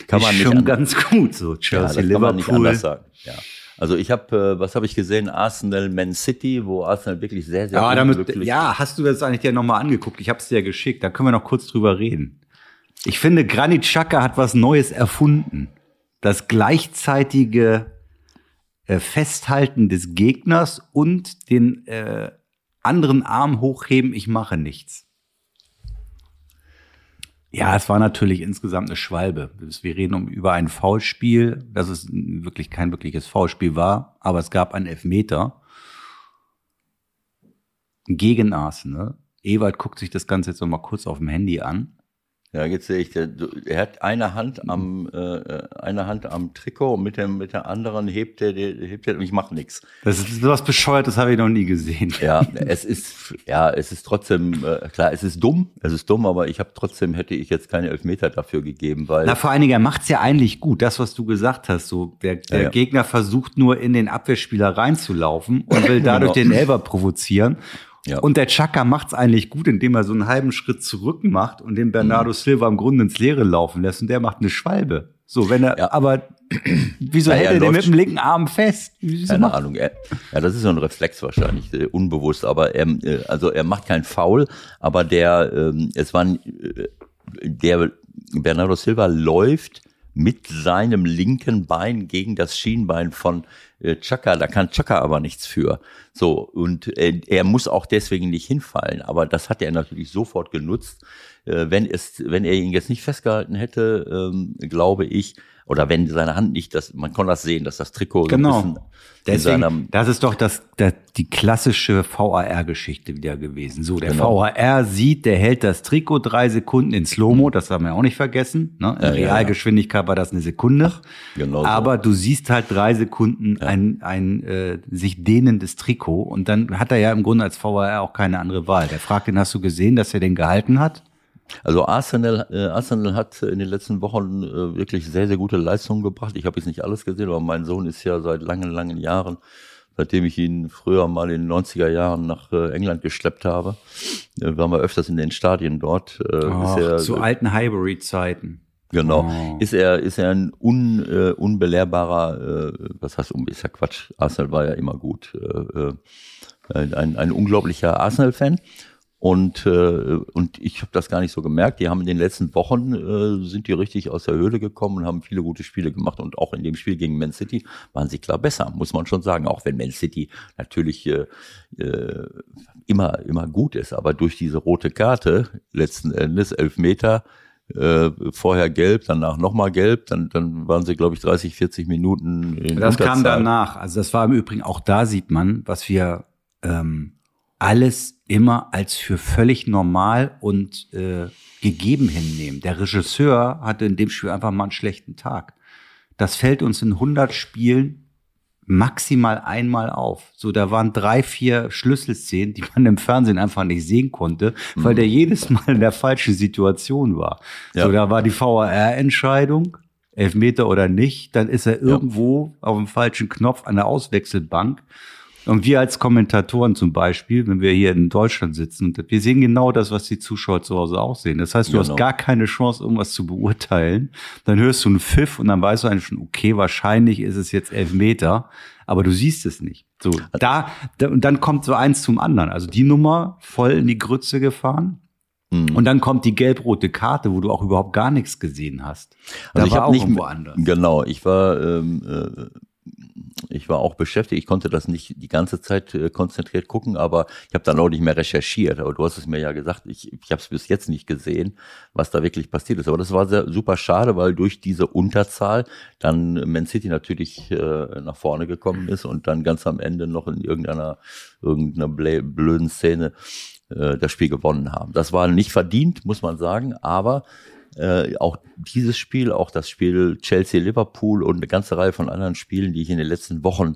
kann man ist nicht schon an- ganz gut so. ja, Chelsea, das kann man nicht Liverpool. anders sagen. Ja. Also ich habe, äh, was habe ich gesehen? Arsenal, Man City, wo Arsenal wirklich sehr, sehr damit, unglücklich- ja, hast du das eigentlich dir nochmal angeguckt? Ich habe es dir geschickt. Da können wir noch kurz drüber reden. Ich finde, Granit Xhaka hat was Neues erfunden. Das gleichzeitige äh, Festhalten des Gegners und den äh, anderen Arm hochheben. Ich mache nichts. Ja, es war natürlich insgesamt eine Schwalbe. Wir reden um über ein Foulspiel, dass es wirklich kein wirkliches Foulspiel war, aber es gab einen Elfmeter gegen Arsenal. Ewald guckt sich das Ganze jetzt nochmal kurz auf dem Handy an. Ja, jetzt sehe ich, der, er hat eine Hand am äh, eine Hand am Trikot und mit dem mit der anderen hebt er hebt er und ich mache nichts. Das ist sowas bescheuert, das habe ich noch nie gesehen. Ja, es ist ja, es ist trotzdem äh, klar, es ist dumm, es ist dumm, aber ich habe trotzdem hätte ich jetzt keine Elfmeter dafür gegeben, weil Na, vor allen Dingen, er macht's ja eigentlich gut, das was du gesagt hast, so der, der Ja, ja. Gegner versucht nur in den Abwehrspieler reinzulaufen und will dadurch Genau. den Elber provozieren. Ja. Und der Chaka macht's eigentlich gut, indem er so einen halben Schritt zurück macht und den Bernardo Silva im Grunde ins Leere laufen lässt und der macht eine Schwalbe. So, wenn er, Ja. aber wieso Ja, hält er den mit dem linken Arm fest? Wieso Keine macht- Ahnung. Er, ja, das ist so ein Reflex wahrscheinlich, äh, unbewusst. Aber er, äh, also er macht keinen Foul, aber der, ähm, es war, ein, äh, der Bernardo Silva läuft mit seinem linken Bein gegen das Schienbein von Chaka. Da kann Chaka aber nichts für. So und äh, er muss auch deswegen nicht hinfallen. Aber das hat er natürlich sofort genutzt. Äh, wenn es, wenn er ihn jetzt nicht festgehalten hätte, ähm, glaube ich, oder wenn seine Hand nicht, das, man kann das sehen, dass das Trikot so ein Genau. bisschen Deswegen, das ist doch das, das, die klassische VAR-Geschichte wieder gewesen. So, der Genau. VAR sieht, der hält das Trikot drei Sekunden in Slow-Mo, das haben wir auch nicht vergessen. Ne? In Ja, ja, ja. Realgeschwindigkeit war das eine Sekunde. genau so. Aber du siehst halt drei Sekunden ein, ein äh, sich dehnendes Trikot und dann hat er ja im Grunde als VAR auch keine andere Wahl. Der fragt ihn, hast du gesehen, dass er den gehalten hat? Also Arsenal, äh, Arsenal hat in den letzten Wochen äh, wirklich sehr, sehr gute Leistungen gebracht. Ich habe jetzt nicht alles gesehen, aber mein Sohn ist ja seit langen, langen Jahren, seitdem ich ihn früher mal in den 90er Jahren nach äh, England geschleppt habe, äh, waren wir öfters in den Stadien dort. Äh, Ach, ist er, zu alten Highbury-Zeiten. Genau. Oh. Ist er, ist er ein un, äh, unbelehrbarer, äh, was heißt, ist ja Quatsch. Arsenal war ja immer gut. Äh, äh, ein, ein, ein unglaublicher Arsenal-Fan. Und, äh, und ich habe das gar nicht so gemerkt. Die haben in den letzten Wochen äh, sind die richtig aus der Höhle gekommen und haben viele gute Spiele gemacht. Und auch in dem Spiel gegen Man City waren sie klar besser, muss man schon sagen. Auch wenn Man City natürlich äh, äh, immer, immer gut ist. Aber durch diese rote Karte, letzten Endes, elf Meter, äh, vorher gelb, danach nochmal gelb, dann, dann waren sie, glaube ich, 30, 40 Minuten in Das kam Unterzahl. danach. Also das war im Übrigen auch da sieht man, was wir ähm, alles immer als für völlig normal und äh, gegeben hinnehmen. Der Regisseur hatte in dem Spiel einfach mal einen schlechten Tag. Das fällt uns in 100 Spielen maximal einmal auf. So, da waren drei, vier Schlüsselszenen, die man im Fernsehen einfach nicht sehen konnte, weil der jedes Mal in der falschen Situation war. Ja. So, da war die VAR-Entscheidung, Elfmeter oder nicht, dann ist er irgendwo auf dem falschen Knopf an der Auswechselbank. Und wir als Kommentatoren zum Beispiel, wenn wir hier in Deutschland sitzen, wir sehen genau das, was die Zuschauer zu Hause auch sehen. Das heißt, du Genau. hast gar keine Chance, irgendwas zu beurteilen. Dann hörst du einen Pfiff und dann weißt du eigentlich schon, okay, wahrscheinlich ist es jetzt Elfmeter, aber du siehst es nicht. So, da, da und dann kommt so eins zum anderen. Also die Nummer voll in die Grütze gefahren. Mhm. Und dann kommt die gelb-rote Karte, wo du auch überhaupt gar nichts gesehen hast. Da Also ich war auch nicht irgendwo mit- anders. Genau, ich war, ähm, äh, ich war auch beschäftigt. Ich konnte das nicht die ganze Zeit äh, konzentriert gucken, aber ich habe dann auch nicht mehr recherchiert. Aber du hast es mir ja gesagt, ich, ich habe es bis jetzt nicht gesehen, was da wirklich passiert ist. Aber das war sehr, super schade, weil durch diese Unterzahl dann Man City natürlich äh, nach vorne gekommen ist und dann ganz am Ende noch in irgendeiner, irgendeiner blöden Szene äh, das Spiel gewonnen haben. Das war nicht verdient, muss man sagen, aber äh, auch dieses Spiel, auch das Spiel Chelsea-Liverpool und eine ganze Reihe von anderen Spielen, die ich in den letzten Wochen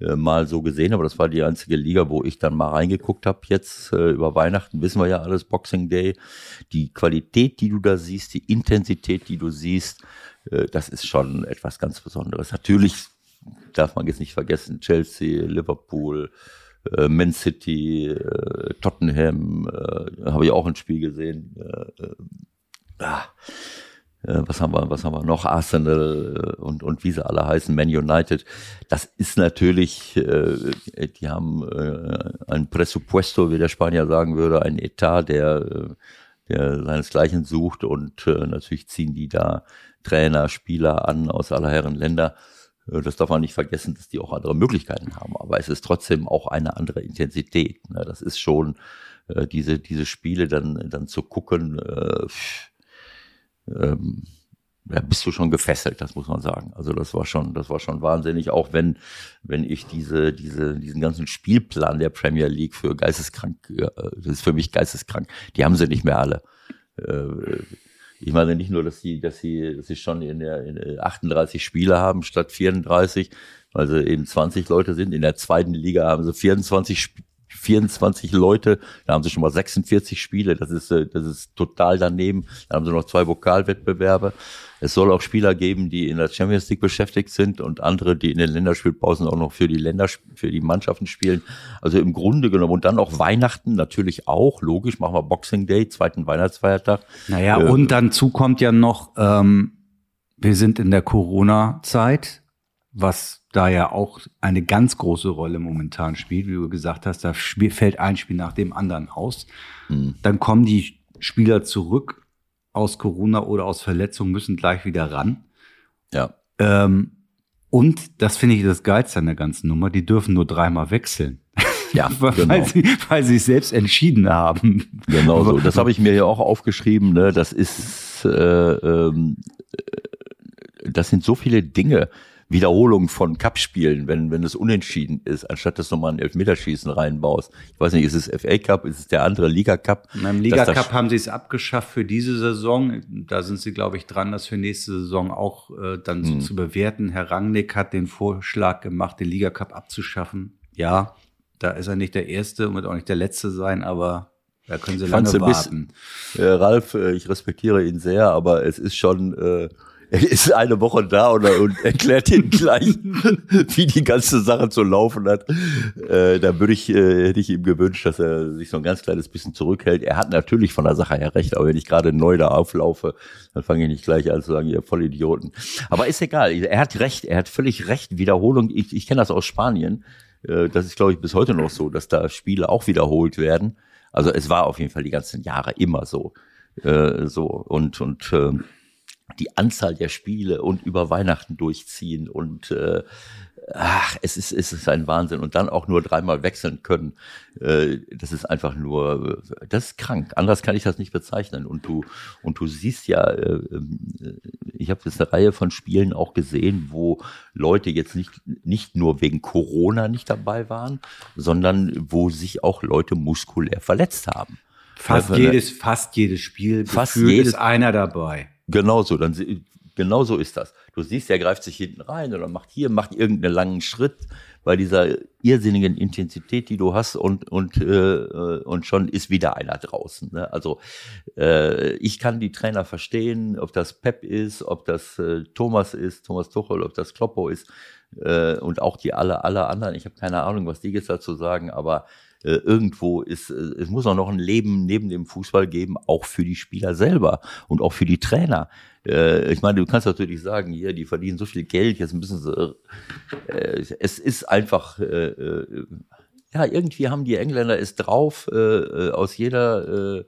äh, mal so gesehen habe. Das war die einzige Liga, wo ich dann mal reingeguckt habe. Jetzt äh, über Weihnachten wissen wir ja alles, Boxing Day. Die Qualität, die du da siehst, die Intensität, die du siehst, das ist schon etwas ganz Besonderes. Natürlich darf man jetzt nicht vergessen, Chelsea, Liverpool, Man City, Tottenham, habe ich auch ein Spiel gesehen. Ah, äh, was haben wir, was haben wir noch? Arsenal äh, und, und wie sie alle heißen, Man United. Das ist natürlich, äh, die haben äh, ein Presupuesto, wie der Spanier sagen würde, ein Etat, der, äh, der seinesgleichen sucht und äh, natürlich ziehen die da Trainer, Spieler an aus aller Herren Länder. Das darf man nicht vergessen, dass die auch andere Möglichkeiten haben. Aber es ist trotzdem auch eine andere Intensität. ne? Das ist schon äh, diese, diese Spiele dann, dann zu gucken. Äh, ähm, da bist du schon gefesselt, das muss man sagen. Also das war schon, das war schon wahnsinnig, auch wenn, wenn ich diese, diese, diesen ganzen Spielplan der Premier League für geisteskrank, das ist für mich geisteskrank. Die haben sie nicht mehr alle. Äh, ich meine nicht nur, dass sie, dass sie, dass sie schon in der, in 38 Spiele haben statt 34, weil sie eben 20 Leute sind. In der zweiten Liga haben sie 24 Spiele 24 Leute, da haben sie schon mal 46 Spiele, das ist, äh, das ist total daneben. Da haben sie noch zwei Vokalwettbewerbe. Es soll auch Spieler geben, die in der Champions League beschäftigt sind und andere, die in den Länderspielpausen auch noch für die Länder, für die Mannschaften spielen. Also im Grunde genommen und dann auch Weihnachten natürlich auch, logisch, machen wir Boxing Day, zweiten Weihnachtsfeiertag. Naja, äh, und dann kommt ja noch, ähm, wir sind in der Corona-Zeit, was da ja auch eine ganz große Rolle momentan spielt, wie du gesagt hast, da fällt ein Spiel nach dem anderen aus. Mhm. Dann kommen die Spieler zurück aus Corona oder aus Verletzung, müssen gleich wieder ran. Ja. Ähm, und das finde ich das Geilste an der ganzen Nummer, die dürfen nur dreimal wechseln. Ja, weil, genau. sie, weil sie es selbst entschieden haben. Genau so. Das habe ich mir ja auch aufgeschrieben. Ne? Das ist, äh, ähm, äh, das sind so viele Dinge, Wiederholung von Cup-Spielen, wenn, wenn es unentschieden ist, anstatt dass du mal ein Elfmeterschießen reinbaust. Ich weiß nicht, ist es FA Cup, ist es der andere Liga Cup? Beim Liga Cup haben sie es abgeschafft für diese Saison. Da sind sie, glaube ich, dran, das für nächste Saison auch äh, dann so hm. zu bewerten. Herr Rangnick hat den Vorschlag gemacht, den Liga Cup abzuschaffen. Ja, da ist er nicht der Erste und wird auch nicht der Letzte sein, aber da können sie lange warten. Bisschen, äh, Ralf, äh, ich respektiere ihn sehr, aber es ist schon äh, er ist eine Woche da und, und erklärt ihnen gleich, wie die ganze Sache zu laufen hat. Äh, da würde ich, äh, hätte ich ihm gewünscht, dass er sich so ein ganz kleines bisschen zurückhält. Er hat natürlich von der Sache her recht, aber wenn ich gerade neu da auflaufe, dann fange ich nicht gleich an zu sagen, ihr Vollidioten. Aber ist egal, er hat recht, er hat völlig recht. Wiederholung, ich, ich kenne das aus Spanien. Äh, das ist, glaube ich, bis heute noch so, dass da Spiele auch wiederholt werden. Also es war auf jeden Fall die ganzen Jahre immer so. Äh, so und und äh, die Anzahl der Spiele und über Weihnachten durchziehen und äh, ach, es ist, es ist ein Wahnsinn und dann auch nur dreimal wechseln können. Äh, das ist einfach nur, das ist krank. Anders kann ich das nicht bezeichnen. Und du und du siehst ja, äh, äh ich habe jetzt eine Reihe von Spielen auch gesehen, wo Leute jetzt nicht nicht nur wegen Corona nicht dabei waren, sondern wo sich auch Leute muskulär verletzt haben. Fast jedes, fast jedes Spiel fast jedes, ist einer dabei. Genau so, dann genau so ist das. Du siehst, er greift sich hinten rein oder macht hier, macht irgendeinen langen Schritt bei dieser irrsinnigen Intensität, die du hast und und äh, und schon ist wieder einer draußen. Ne? Also äh, ich kann die Trainer verstehen, ob das Pep ist, ob das äh, Thomas ist, Thomas Tuchel, ob das Kloppo ist äh, und auch die alle alle anderen. Ich habe keine Ahnung, was die jetzt dazu sagen, aber äh, irgendwo ist, äh, es muss auch noch ein Leben neben dem Fußball geben, auch für die Spieler selber und auch für die Trainer. Äh, ich meine, du kannst natürlich sagen, hier, die verdienen so viel Geld, jetzt müssen sie, es ist einfach, ja, irgendwie haben die Engländer es drauf, aus jeder,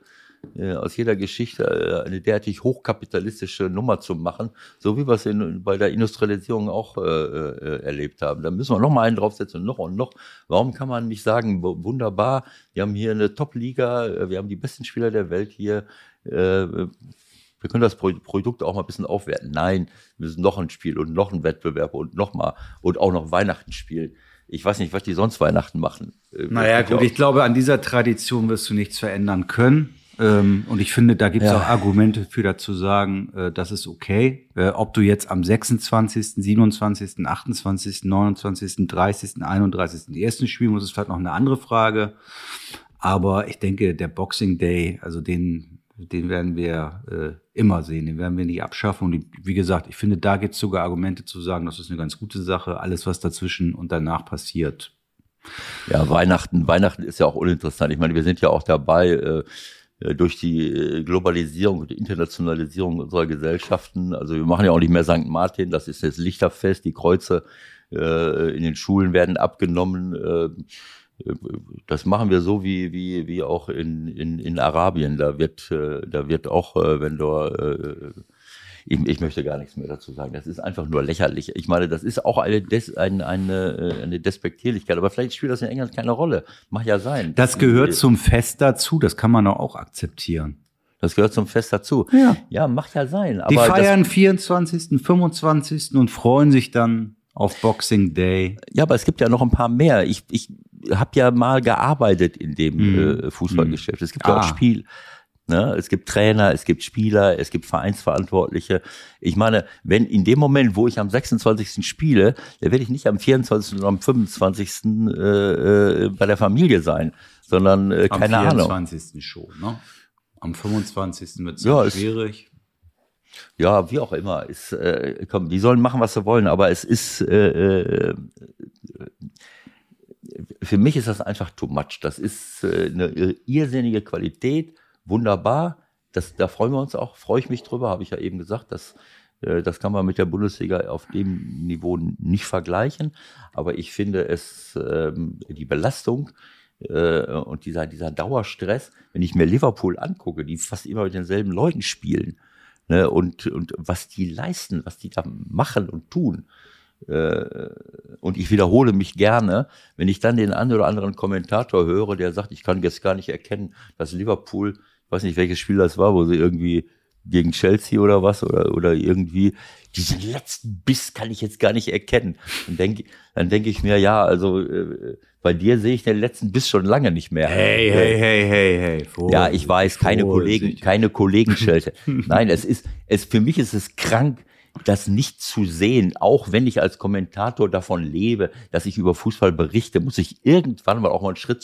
aus jeder Geschichte äh, eine derartig hochkapitalistische Nummer zu machen, so wie wir es in, bei der Industrialisierung auch äh, äh, erlebt haben. Da müssen wir noch mal einen draufsetzen und noch und noch. Warum kann man nicht sagen, wunderbar, wir haben hier eine Top-Liga, äh, wir haben die besten Spieler der Welt hier, äh, wir können das Produkt auch mal ein bisschen aufwerten. Nein, wir müssen noch ein Spiel und noch ein Wettbewerb und noch mal und auch noch Weihnachten spielen. Ich weiß nicht, was die sonst Weihnachten machen. Naja, gut, ich glaube, an dieser Tradition wirst du nichts verändern können. Ähm, und ich finde, da gibt es ja. auch Argumente für dazu sagen, äh, das ist okay. Äh, ob du jetzt am 26., 27., 28., 29., 30., 31. die ersten spielen musst, ist vielleicht noch eine andere Frage. Aber ich denke, der Boxing Day, also den, den werden wir äh, immer sehen, den werden wir nicht abschaffen. Und wie gesagt, ich finde, da gibt es sogar Argumente zu sagen, das ist eine ganz gute Sache. Alles, was dazwischen und danach passiert. Ja, Weihnachten, Weihnachten ist ja auch uninteressant. Ich meine, wir sind ja auch dabei, äh, durch die äh, Globalisierung und Internationalisierung unserer Gesellschaften. Also wir machen ja auch nicht mehr St. Martin, das ist jetzt Lichterfest, die Kreuze äh, in den Schulen werden abgenommen. Äh, das machen wir so wie wie wie auch in in, in Arabien. Da wird äh, da wird auch, äh, wenn äh, ich, ich möchte gar nichts mehr dazu sagen. Das ist einfach nur lächerlich. Ich meine, das ist auch eine, Des, eine, eine, eine Despektierlichkeit. Aber vielleicht spielt das in England keine Rolle. Mag ja sein. Das gehört zum Fest dazu. Das kann man auch akzeptieren. Das gehört zum Fest dazu. Ja. ja macht ja sein. Die feiern 24., 25. und freuen sich dann auf Boxing Day. das, ja, aber es gibt ja noch ein paar mehr. Ich, ich habe ja mal gearbeitet in dem Mhm. äh, Fußballgeschäft. Es gibt ja Ah. auch Spiel. Ne? Es gibt Trainer, es gibt Spieler, es gibt Vereinsverantwortliche. Ich meine, wenn in dem Moment, wo ich am 26. spiele, da werde ich nicht am 24. oder am 25. Äh, äh, bei der Familie sein, sondern äh, Am keine Ahnung. 24. schon, ne? Am 25. wird ja, es- schwierig. Ja, wie auch immer. Ist, äh, komm, die sollen machen, was sie wollen, aber es ist äh, äh, für mich ist das einfach too much. Das ist äh, eine irrsinnige Qualität, wunderbar. Das, da freuen wir uns auch, freue ich mich drüber, habe ich ja eben gesagt. Das, äh, das kann man mit der Bundesliga auf dem Niveau nicht vergleichen. Aber ich finde es, ähm, die Belastung äh, und dieser, dieser Dauerstress, wenn ich mir Liverpool angucke, die fast immer mit denselben Leuten spielen, ne, und, und was die leisten, was die da machen und tun. Äh, und ich wiederhole mich gerne, wenn ich dann den einen oder anderen Kommentator höre, der sagt, ich kann jetzt gar nicht erkennen, dass Liverpool, weiß nicht, welches Spiel das war, wo sie irgendwie gegen Chelsea oder was oder, oder irgendwie diesen letzten Biss kann ich jetzt gar nicht erkennen. Dann denke dann denke ich mir, ja, also äh, bei dir sehe ich den letzten Biss schon lange nicht mehr. Hey, hey, hey, hey, hey. Ja, ich weiß, keine Kollegen, keine Kollegenschelte. Nein, es ist, es, für mich ist es krank, das nicht zu sehen. Auch wenn ich als Kommentator davon lebe, dass ich über Fußball berichte, muss ich irgendwann mal auch mal einen Schritt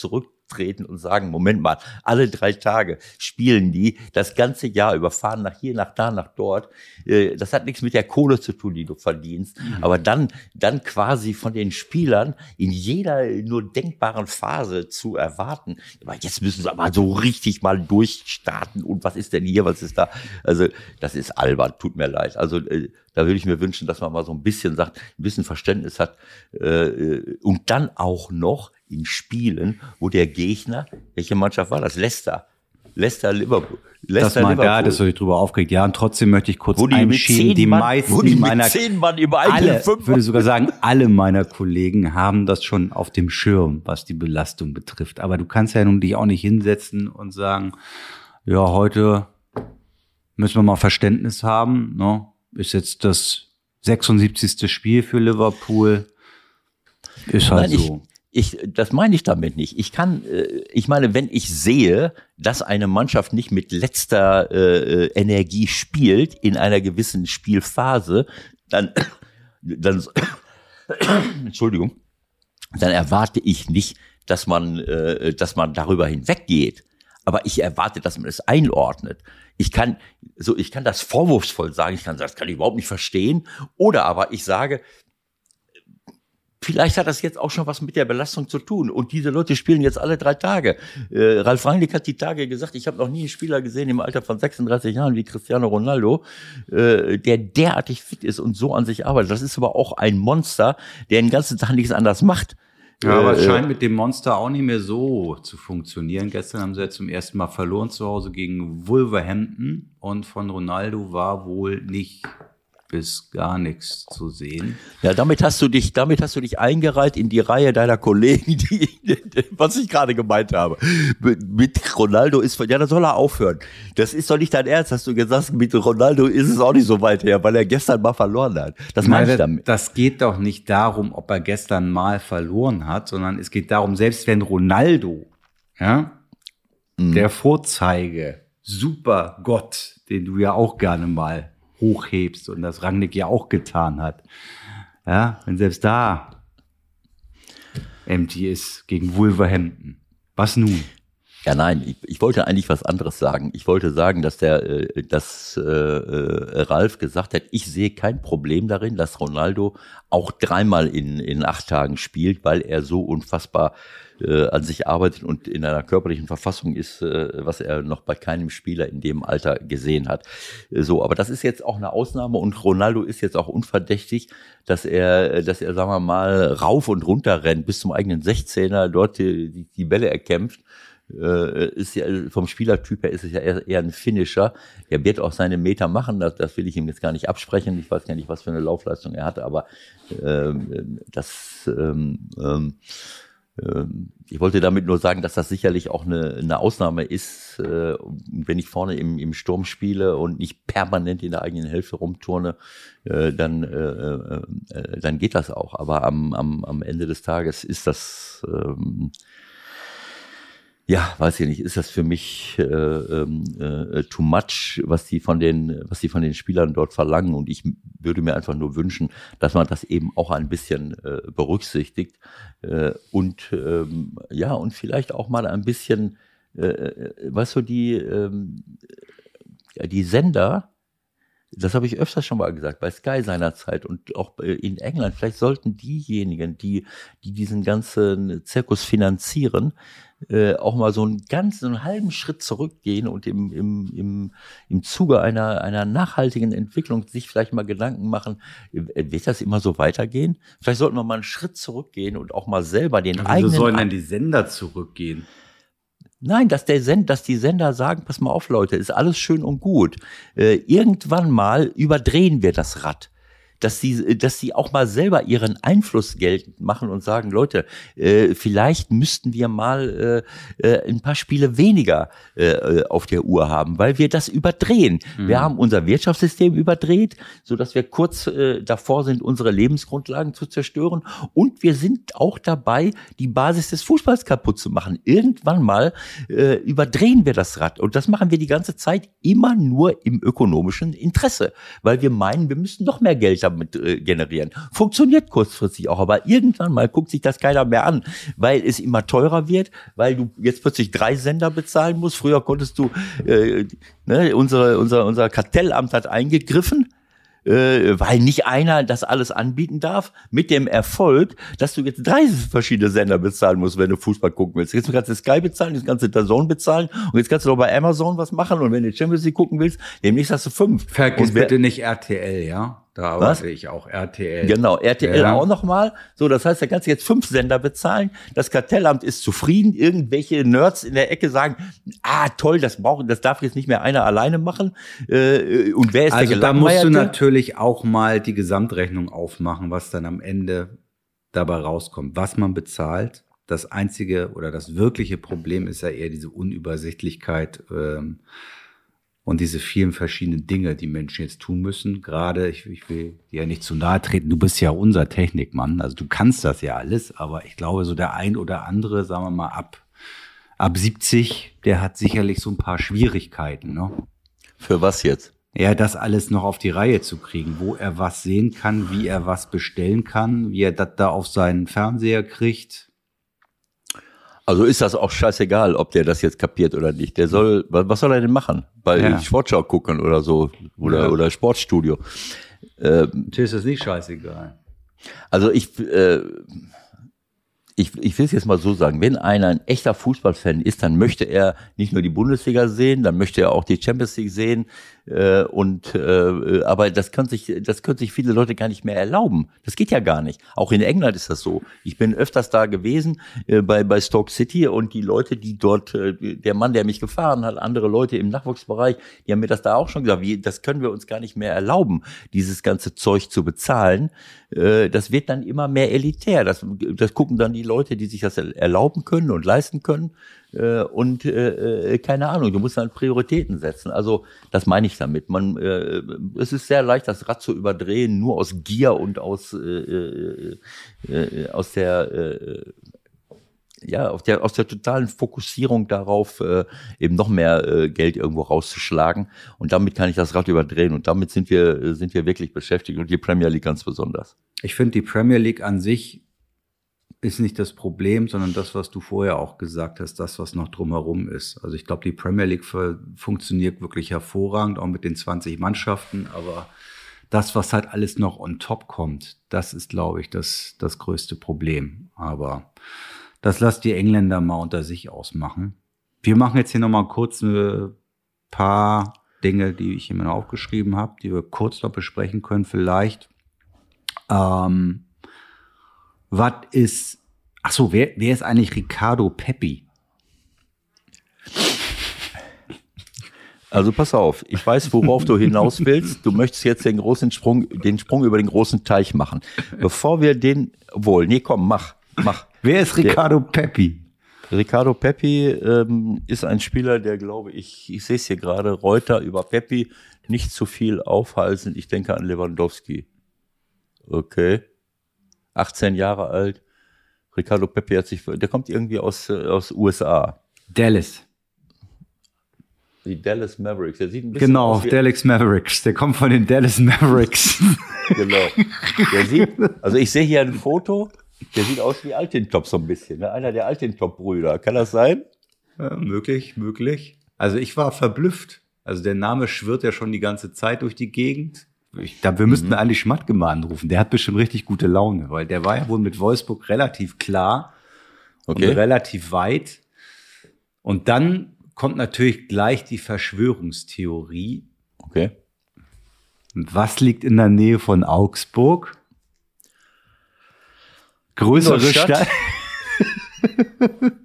zurücktreten und sagen, Moment mal, alle drei Tage spielen die das ganze Jahr über, fahren nach hier, nach da, nach dort. Äh, Das hat nichts mit der Kohle zu tun, die du verdienst. Aber dann, dann quasi von den Spielern in jeder nur denkbaren Phase zu erwarten, aber jetzt müssen sie aber so richtig mal durchstarten und was ist denn hier, was ist da? Also das ist albern, tut mir leid. Also äh, da würde ich mir wünschen, dass man mal so ein bisschen sagt, ein bisschen Verständnis hat äh, und dann auch noch in Spielen, wo der Gegner, welche Mannschaft war das? Leicester. Leicester, Liverpool. Das Leicester, mal da, Liverpool. das habe ich drüber aufgeregt. Ja, und trotzdem möchte ich kurz wo die einschieben, die Mann, meisten wo die meiner zehn Mann im alle, Fünfer- würde sogar sagen, alle meiner Kollegen haben das schon auf dem Schirm, was die Belastung betrifft. Aber du kannst ja nun dich auch nicht hinsetzen und sagen, ja, heute müssen wir mal Verständnis haben. Ne? Ist jetzt das 76. Spiel für Liverpool. Ist halt Nein, so. Ich, das meine ich damit nicht. Ich kann, äh, ich meine, wenn ich sehe, dass eine Mannschaft nicht mit letzter äh, Energie spielt in einer gewissen Spielphase, dann, dann, Entschuldigung, dann erwarte ich nicht, dass man, äh, dass man darüber hinweggeht. Aber ich erwarte, dass man es einordnet. Ich kann, so, ich kann das vorwurfsvoll sagen. Ich kann sagen, das kann ich überhaupt nicht verstehen. Oder aber ich sage, Vielleicht hat das jetzt auch schon was mit der Belastung zu tun. Und diese Leute spielen jetzt alle drei Tage. Äh, Ralf Rangnick hat die Tage gesagt, ich habe noch nie einen Spieler gesehen im Alter von 36 Jahren wie Cristiano Ronaldo, äh, der derartig fit ist und so an sich arbeitet. Das ist aber auch ein Monster, der den ganzen Tag nichts anderes macht. Ja, aber es Äh, scheint mit dem Monster auch nicht mehr so zu funktionieren. Gestern haben sie ja zum ersten Mal verloren zu Hause gegen Wolverhampton und von Ronaldo war wohl nicht bis gar nichts zu sehen. Ja, damit hast du dich, damit hast du dich eingereiht in die Reihe deiner Kollegen, die, was ich gerade gemeint habe. Mit, mit Ronaldo ist, ja, da soll er aufhören. Das ist doch nicht dein Ernst, hast du gesagt, mit Ronaldo ist es auch nicht so weit her, weil er gestern mal verloren hat. Das meine ich damit. das geht doch nicht darum, ob er gestern mal verloren hat, sondern es geht darum, selbst wenn Ronaldo, ja, Mhm. der Vorzeige, super Gott, den du ja auch gerne mal hochhebst und das Rangnick ja auch getan hat. Ja, wenn selbst da empty ist gegen Wolverhampton. Was nun? Ja, nein, ich, ich wollte eigentlich was anderes sagen. Ich wollte sagen, dass der, äh, dass äh, äh, Ralf gesagt hat, ich sehe kein Problem darin, dass Ronaldo auch dreimal in, in acht Tagen spielt, weil er so unfassbar äh, an sich arbeitet und in einer körperlichen Verfassung ist, äh, was er noch bei keinem Spieler in dem Alter gesehen hat. Äh, So, aber das ist jetzt auch eine Ausnahme und Ronaldo ist jetzt auch unverdächtig, dass er, dass er, sagen wir mal, rauf und runter rennt bis zum eigenen 16er, dort die, die, Bälle erkämpft äh, ist ja vom Spielertyp her ist es ja eher, eher ein Finisher. Er wird auch seine Meter machen, das, das will ich ihm jetzt gar nicht absprechen. Ich weiß gar nicht, was für eine Laufleistung er hat, aber ähm, das ähm, ähm, ich wollte damit nur sagen, dass das sicherlich auch eine, eine Ausnahme ist, äh, wenn ich vorne im, im Sturm spiele und nicht permanent in der eigenen Hälfte rumturne, äh, dann, äh, dann geht das auch. Aber am, am, am Ende des Tages ist das ähm, ja, weiß ich nicht, ist das für mich äh, ähm, äh, too much, was die von den, was die von den Spielern dort verlangen. Und ich würde mir einfach nur wünschen, dass man das eben auch ein bisschen äh, berücksichtigt äh, und ähm, ja und vielleicht auch mal ein bisschen, äh, äh weißt du, die ähm, die Sender das habe ich öfters schon mal gesagt, bei Sky seinerzeit und auch in England. Vielleicht sollten diejenigen, die, die diesen ganzen Zirkus finanzieren, äh, auch mal so einen ganzen, einen halben Schritt zurückgehen und im, im, im, im Zuge einer, einer nachhaltigen Entwicklung sich vielleicht mal Gedanken machen, äh, wird das immer so weitergehen? Vielleicht sollten wir mal einen Schritt zurückgehen und auch mal selber den Aber eigenen. Wieso sollen denn die Sender zurückgehen? Nein, dass der Send, dass die Sender sagen, pass mal auf, Leute, ist alles schön und gut. Äh, irgendwann mal überdrehen wir das Rad dass sie, dass sie auch mal selber ihren Einfluss geltend machen und sagen, Leute, äh, vielleicht müssten wir mal äh, äh, ein paar Spiele weniger äh, auf der Uhr haben, weil wir das überdrehen. Mhm. Wir haben unser Wirtschaftssystem überdreht, so dass wir kurz äh, davor sind, unsere Lebensgrundlagen zu zerstören und wir sind auch dabei, die Basis des Fußballs kaputt zu machen. Irgendwann mal äh, überdrehen wir das Rad und das machen wir die ganze Zeit immer nur im ökonomischen Interesse, weil wir meinen, wir müssen noch mehr Geld haben damit äh, generieren. Funktioniert kurzfristig auch, aber irgendwann mal guckt sich das keiner mehr an, weil es immer teurer wird, weil du jetzt plötzlich drei Sender bezahlen musst. Früher konntest du, äh, ne, unsere, unser, unser Kartellamt hat eingegriffen äh, weil nicht einer das alles anbieten darf, mit dem Erfolg, dass du jetzt drei verschiedene Sender bezahlen musst, wenn du Fußball gucken willst. Jetzt kannst du Sky bezahlen, jetzt kannst du Dazone bezahlen und jetzt kannst du doch bei Amazon was machen und wenn du Champions League gucken willst, demnächst hast du fünf. Vergiss bitte nicht RTL, ja? Da arbeite Was? ich auch RTL. Genau, RTL ja. auch nochmal. So, das heißt, da kannst du jetzt fünf Sender bezahlen. Das Kartellamt ist zufrieden. Irgendwelche Nerds in der Ecke sagen, ah, toll, das brauchen, das darf jetzt nicht mehr einer alleine machen. Äh, und wer ist also der da musst du natürlich auch mal die Gesamtrechnung aufmachen, was dann am Ende dabei rauskommt, was man bezahlt. Das einzige oder das wirkliche Problem ist ja eher diese Unübersichtlichkeit. Ähm, und diese vielen verschiedenen Dinge, die Menschen jetzt tun müssen. Gerade, ich, ich will dir ja nicht zu nahe treten, du bist ja unser Technikmann, also du kannst das ja alles, aber ich glaube, so der ein oder andere, sagen wir mal, ab, ab 70, der hat sicherlich so ein paar Schwierigkeiten. Ne? Für was jetzt? Ja, das alles noch auf die Reihe zu kriegen, wo er was sehen kann, wie er was bestellen kann, wie er das da auf seinen Fernseher kriegt. Also ist das auch scheißegal, ob der das jetzt kapiert oder nicht. Der soll, was soll er denn machen? Bei ja. Sportschau gucken oder so oder, ja. oder Sportstudio. Ähm, ist das nicht scheißegal. Also ich, äh, ich, ich will es jetzt mal so sagen, wenn einer ein echter Fußballfan ist, dann möchte er nicht nur die Bundesliga sehen, dann möchte er auch die Champions League sehen, äh, und äh, aber das können sich, das können sich viele Leute gar nicht mehr erlauben. Das geht ja gar nicht. Auch in England ist das so. Ich bin öfters da gewesen äh, bei bei Stoke City und die Leute, die dort, äh, der Mann, der mich gefahren hat, andere Leute im Nachwuchsbereich, die haben mir das da auch schon gesagt. Wie, das können wir uns gar nicht mehr erlauben, dieses ganze Zeug zu bezahlen. Äh, das wird dann immer mehr elitär. Das, das gucken dann die Leute, die sich das erlauben können und leisten können äh, und äh, äh, keine Ahnung, du musst dann Prioritäten setzen. Also das meine ich damit. Man, äh, es ist sehr leicht, das Rad zu überdrehen, nur aus Gier und aus äh, äh, äh, aus der äh, ja, aus der, aus der totalen Fokussierung darauf, äh, eben noch mehr äh, Geld irgendwo rauszuschlagen. Und damit kann ich das Rad überdrehen. Und damit sind wir, sind wir wirklich beschäftigt und die Premier League ganz besonders. Ich finde die Premier League an sich ist nicht das Problem, sondern das, was du vorher auch gesagt hast, das, was noch drumherum ist. Also ich glaube, die Premier League funktioniert wirklich hervorragend, auch mit den 20 Mannschaften, aber das, was halt alles noch on top kommt, das ist, glaube ich, das, das größte Problem. Aber das lasst die Engländer mal unter sich ausmachen. Wir machen jetzt hier nochmal kurz ein paar Dinge, die ich immer aufgeschrieben habe, die wir kurz noch besprechen können, vielleicht. Ähm, was ist, ach so, wer, wer ist eigentlich Ricardo Peppi? Also pass auf, ich weiß, worauf du hinaus willst. Du möchtest jetzt den großen Sprung, den Sprung über den großen Teich machen. Bevor wir den, wohl, nee, komm, mach, mach. Wer ist Ricardo Peppi? Ricardo Peppi ähm, ist ein Spieler, der glaube ich, ich sehe es hier gerade, Reuter über Peppi, nicht zu viel aufhalsen. Ich denke an Lewandowski. Okay. 18 Jahre alt. Ricardo Peppi hat sich, der kommt irgendwie aus, äh, aus USA. Dallas. Die Dallas Mavericks. Der sieht ein bisschen Genau, aus wie, Dallas Mavericks. Der kommt von den Dallas Mavericks. genau. Der sieht, also ich sehe hier ein Foto, der sieht aus wie Altintop so ein bisschen. Ne? Einer der Altintop-Brüder. Kann das sein? Ja, möglich, möglich. Also ich war verblüfft. Also der Name schwirrt ja schon die ganze Zeit durch die Gegend. Ich glaube, wir müssten Ali Schmatke mal anrufen. Der hat bestimmt richtig gute Laune, weil der war ja wohl mit Wolfsburg relativ klar und Okay. relativ weit. Und dann kommt natürlich gleich die Verschwörungstheorie. Okay. Und was liegt in der Nähe von Augsburg? Größere Ingolstadt? Stadt.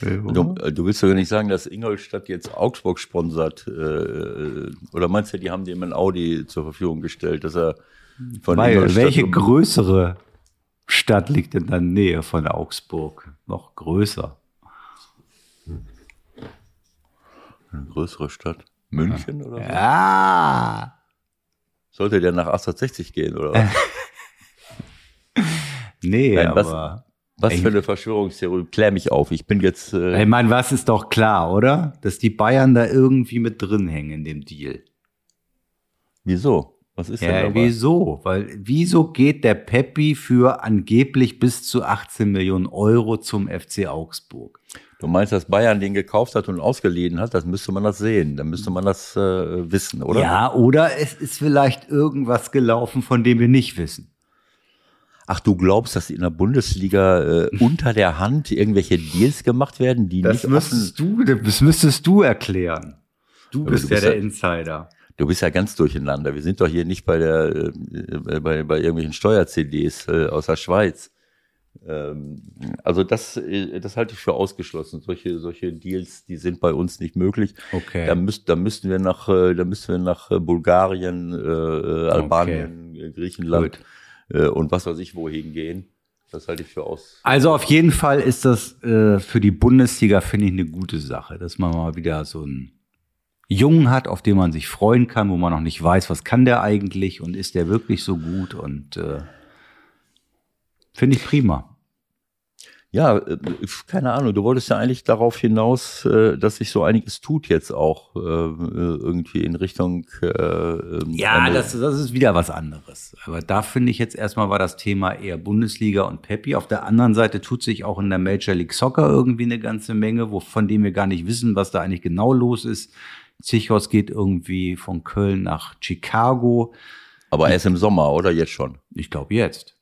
Du, äh, du willst doch nicht sagen, dass Ingolstadt jetzt Augsburg sponsert. Äh, oder meinst du, die haben dem ein Audi zur Verfügung gestellt, dass er von Weil, Ingolstadt welche um- größere Stadt liegt in der Nähe von Augsburg? Noch größer. Eine größere Stadt? München oder so? Ja. Sollte der nach 860 gehen oder was? Nee, Nein, was- aber. Was Ey. für eine Verschwörungstheorie? Klär mich auf. Ich bin jetzt. Äh, Ich meine, was ist doch klar, oder? Dass die Bayern da irgendwie mit drin hängen in dem Deal. wieso? Was ist denn Ja, dabei? wieso? Weil, wieso geht der Peppi für angeblich bis zu 18 Millionen Euro zum FC Augsburg? Du meinst, dass Bayern den gekauft hat und ausgeliehen hat? Das müsste man das sehen. Dann müsste man das äh, wissen, oder? Ja, oder es ist vielleicht irgendwas gelaufen, von dem wir nicht wissen. Ach, du glaubst, dass in der Bundesliga äh, unter der Hand irgendwelche Deals gemacht werden, die nicht offen. müsstest du, das müsstest du erklären. Du bist du ja bist der ja- Insider. Du bist ja ganz durcheinander. Wir sind doch hier nicht bei der äh, bei, bei irgendwelchen Steuer-CDs äh, aus der Schweiz. Ähm, also das, äh, das halte ich für ausgeschlossen. Solche, solche Deals, die sind bei uns nicht möglich. Okay. Da, müsst, da müssten wir nach, äh, da müssten wir nach äh, Bulgarien, äh, äh, Albanien, äh, Griechenland äh, und was weiß ich wohin gehen. Das halte ich für aus. Also auf jeden Fall ist das äh, für die Bundesliga, finde ich, eine gute Sache, dass man mal wieder so einen Jungen hat, auf den man sich freuen kann, wo man noch nicht weiß, was kann der eigentlich und ist der wirklich so gut und äh, finde ich prima. Ja, äh, keine Ahnung. Du wolltest ja eigentlich darauf hinaus, äh, dass sich so einiges tut jetzt auch äh, irgendwie in Richtung. äh, ähm, Ja, das, das ist wieder was anderes. Aber da finde ich jetzt erstmal war das Thema eher Bundesliga und Peppi. Auf der anderen Seite tut sich auch in der Major League Soccer irgendwie eine ganze Menge, wo, von dem wir gar nicht wissen, was da eigentlich genau los ist. Zichos geht irgendwie von Köln nach Chicago. Aber erst im Sommer oder jetzt schon? Ich glaube jetzt,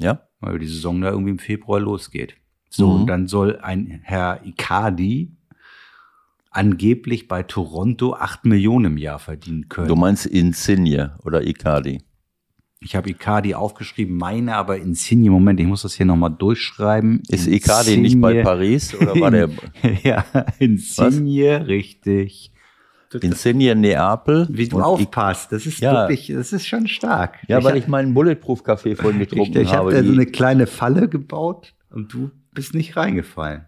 Ja. weil die Saison da irgendwie im Februar losgeht. So, Mhm. und dann soll ein Herr Icardi angeblich bei Toronto acht Millionen im Jahr verdienen können. Du meinst Insigne oder Icardi? Ich habe Icardi aufgeschrieben, meine aber Insigne. Moment, ich muss das hier nochmal durchschreiben. Ist Icardi nicht bei Insigne- Paris oder war der ja, Insigne, richtig. Insigne Neapel? Wie du aufpasst, das ist Ja. wirklich, das ist schon stark. Ja, weil hab- ich meinen Bulletproof-Kaffee vorhin ich, getrunken ich habe habe. da so eine kleine Falle gebaut und du bist nicht reingefallen.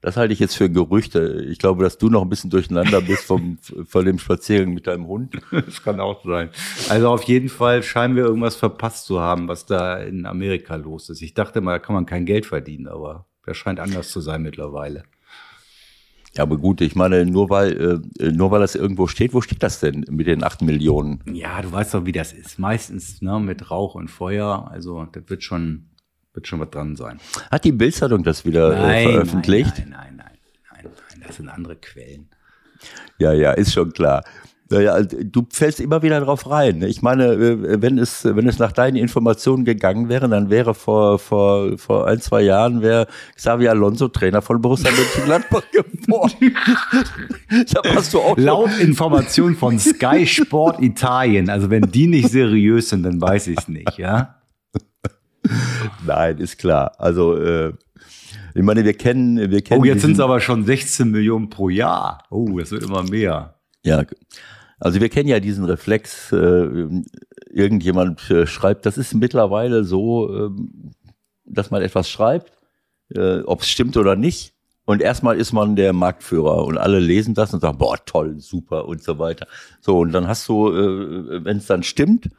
Das halte ich jetzt für Gerüchte. Ich glaube, dass du noch ein bisschen durcheinander bist vom, von dem Spaziergang mit deinem Hund. Das kann auch sein. Also auf jeden Fall scheinen wir irgendwas verpasst zu haben, was da in Amerika los ist. Ich dachte mal, da kann man kein Geld verdienen, aber das scheint anders zu sein mittlerweile. Ja, aber gut, ich meine, nur weil, äh, nur weil das irgendwo steht, wo steht das denn mit den acht Millionen? Ja, du weißt doch, wie das ist. Meistens ne, mit Rauch und Feuer. Also das wird schon, wird schon was dran sein. Hat die Bildzeitung das wieder äh, veröffentlicht? Nein, nein, nein, nein, nein, nein, das sind andere Quellen. Ja, ja, ist schon klar. Naja, du fällst immer wieder drauf rein. ne? Ich meine, äh, wenn es, wenn es nach deinen Informationen gegangen wäre, dann wäre vor, vor, vor ein, zwei Jahren wäre Xavi Alonso Trainer von Borussia Mönchengladbach geworden. da warst du auch schon- Laut Information von Sky Sport Italien. Also wenn die nicht seriös sind, dann weiß ich es nicht, ja. Nein, ist klar. Also, äh, ich meine, wir kennen, wir kennen. Oh, jetzt sind es aber schon 16 Millionen pro Jahr. Oh, das wird immer mehr. Ja, also wir kennen ja diesen Reflex, äh, irgendjemand äh, schreibt, das ist mittlerweile so, ähm, dass man etwas schreibt, äh, ob es stimmt oder nicht. Und erstmal ist man der Marktführer und alle lesen das und sagen, boah, toll, super und so weiter. So, und dann hast du, äh, wenn es dann stimmt,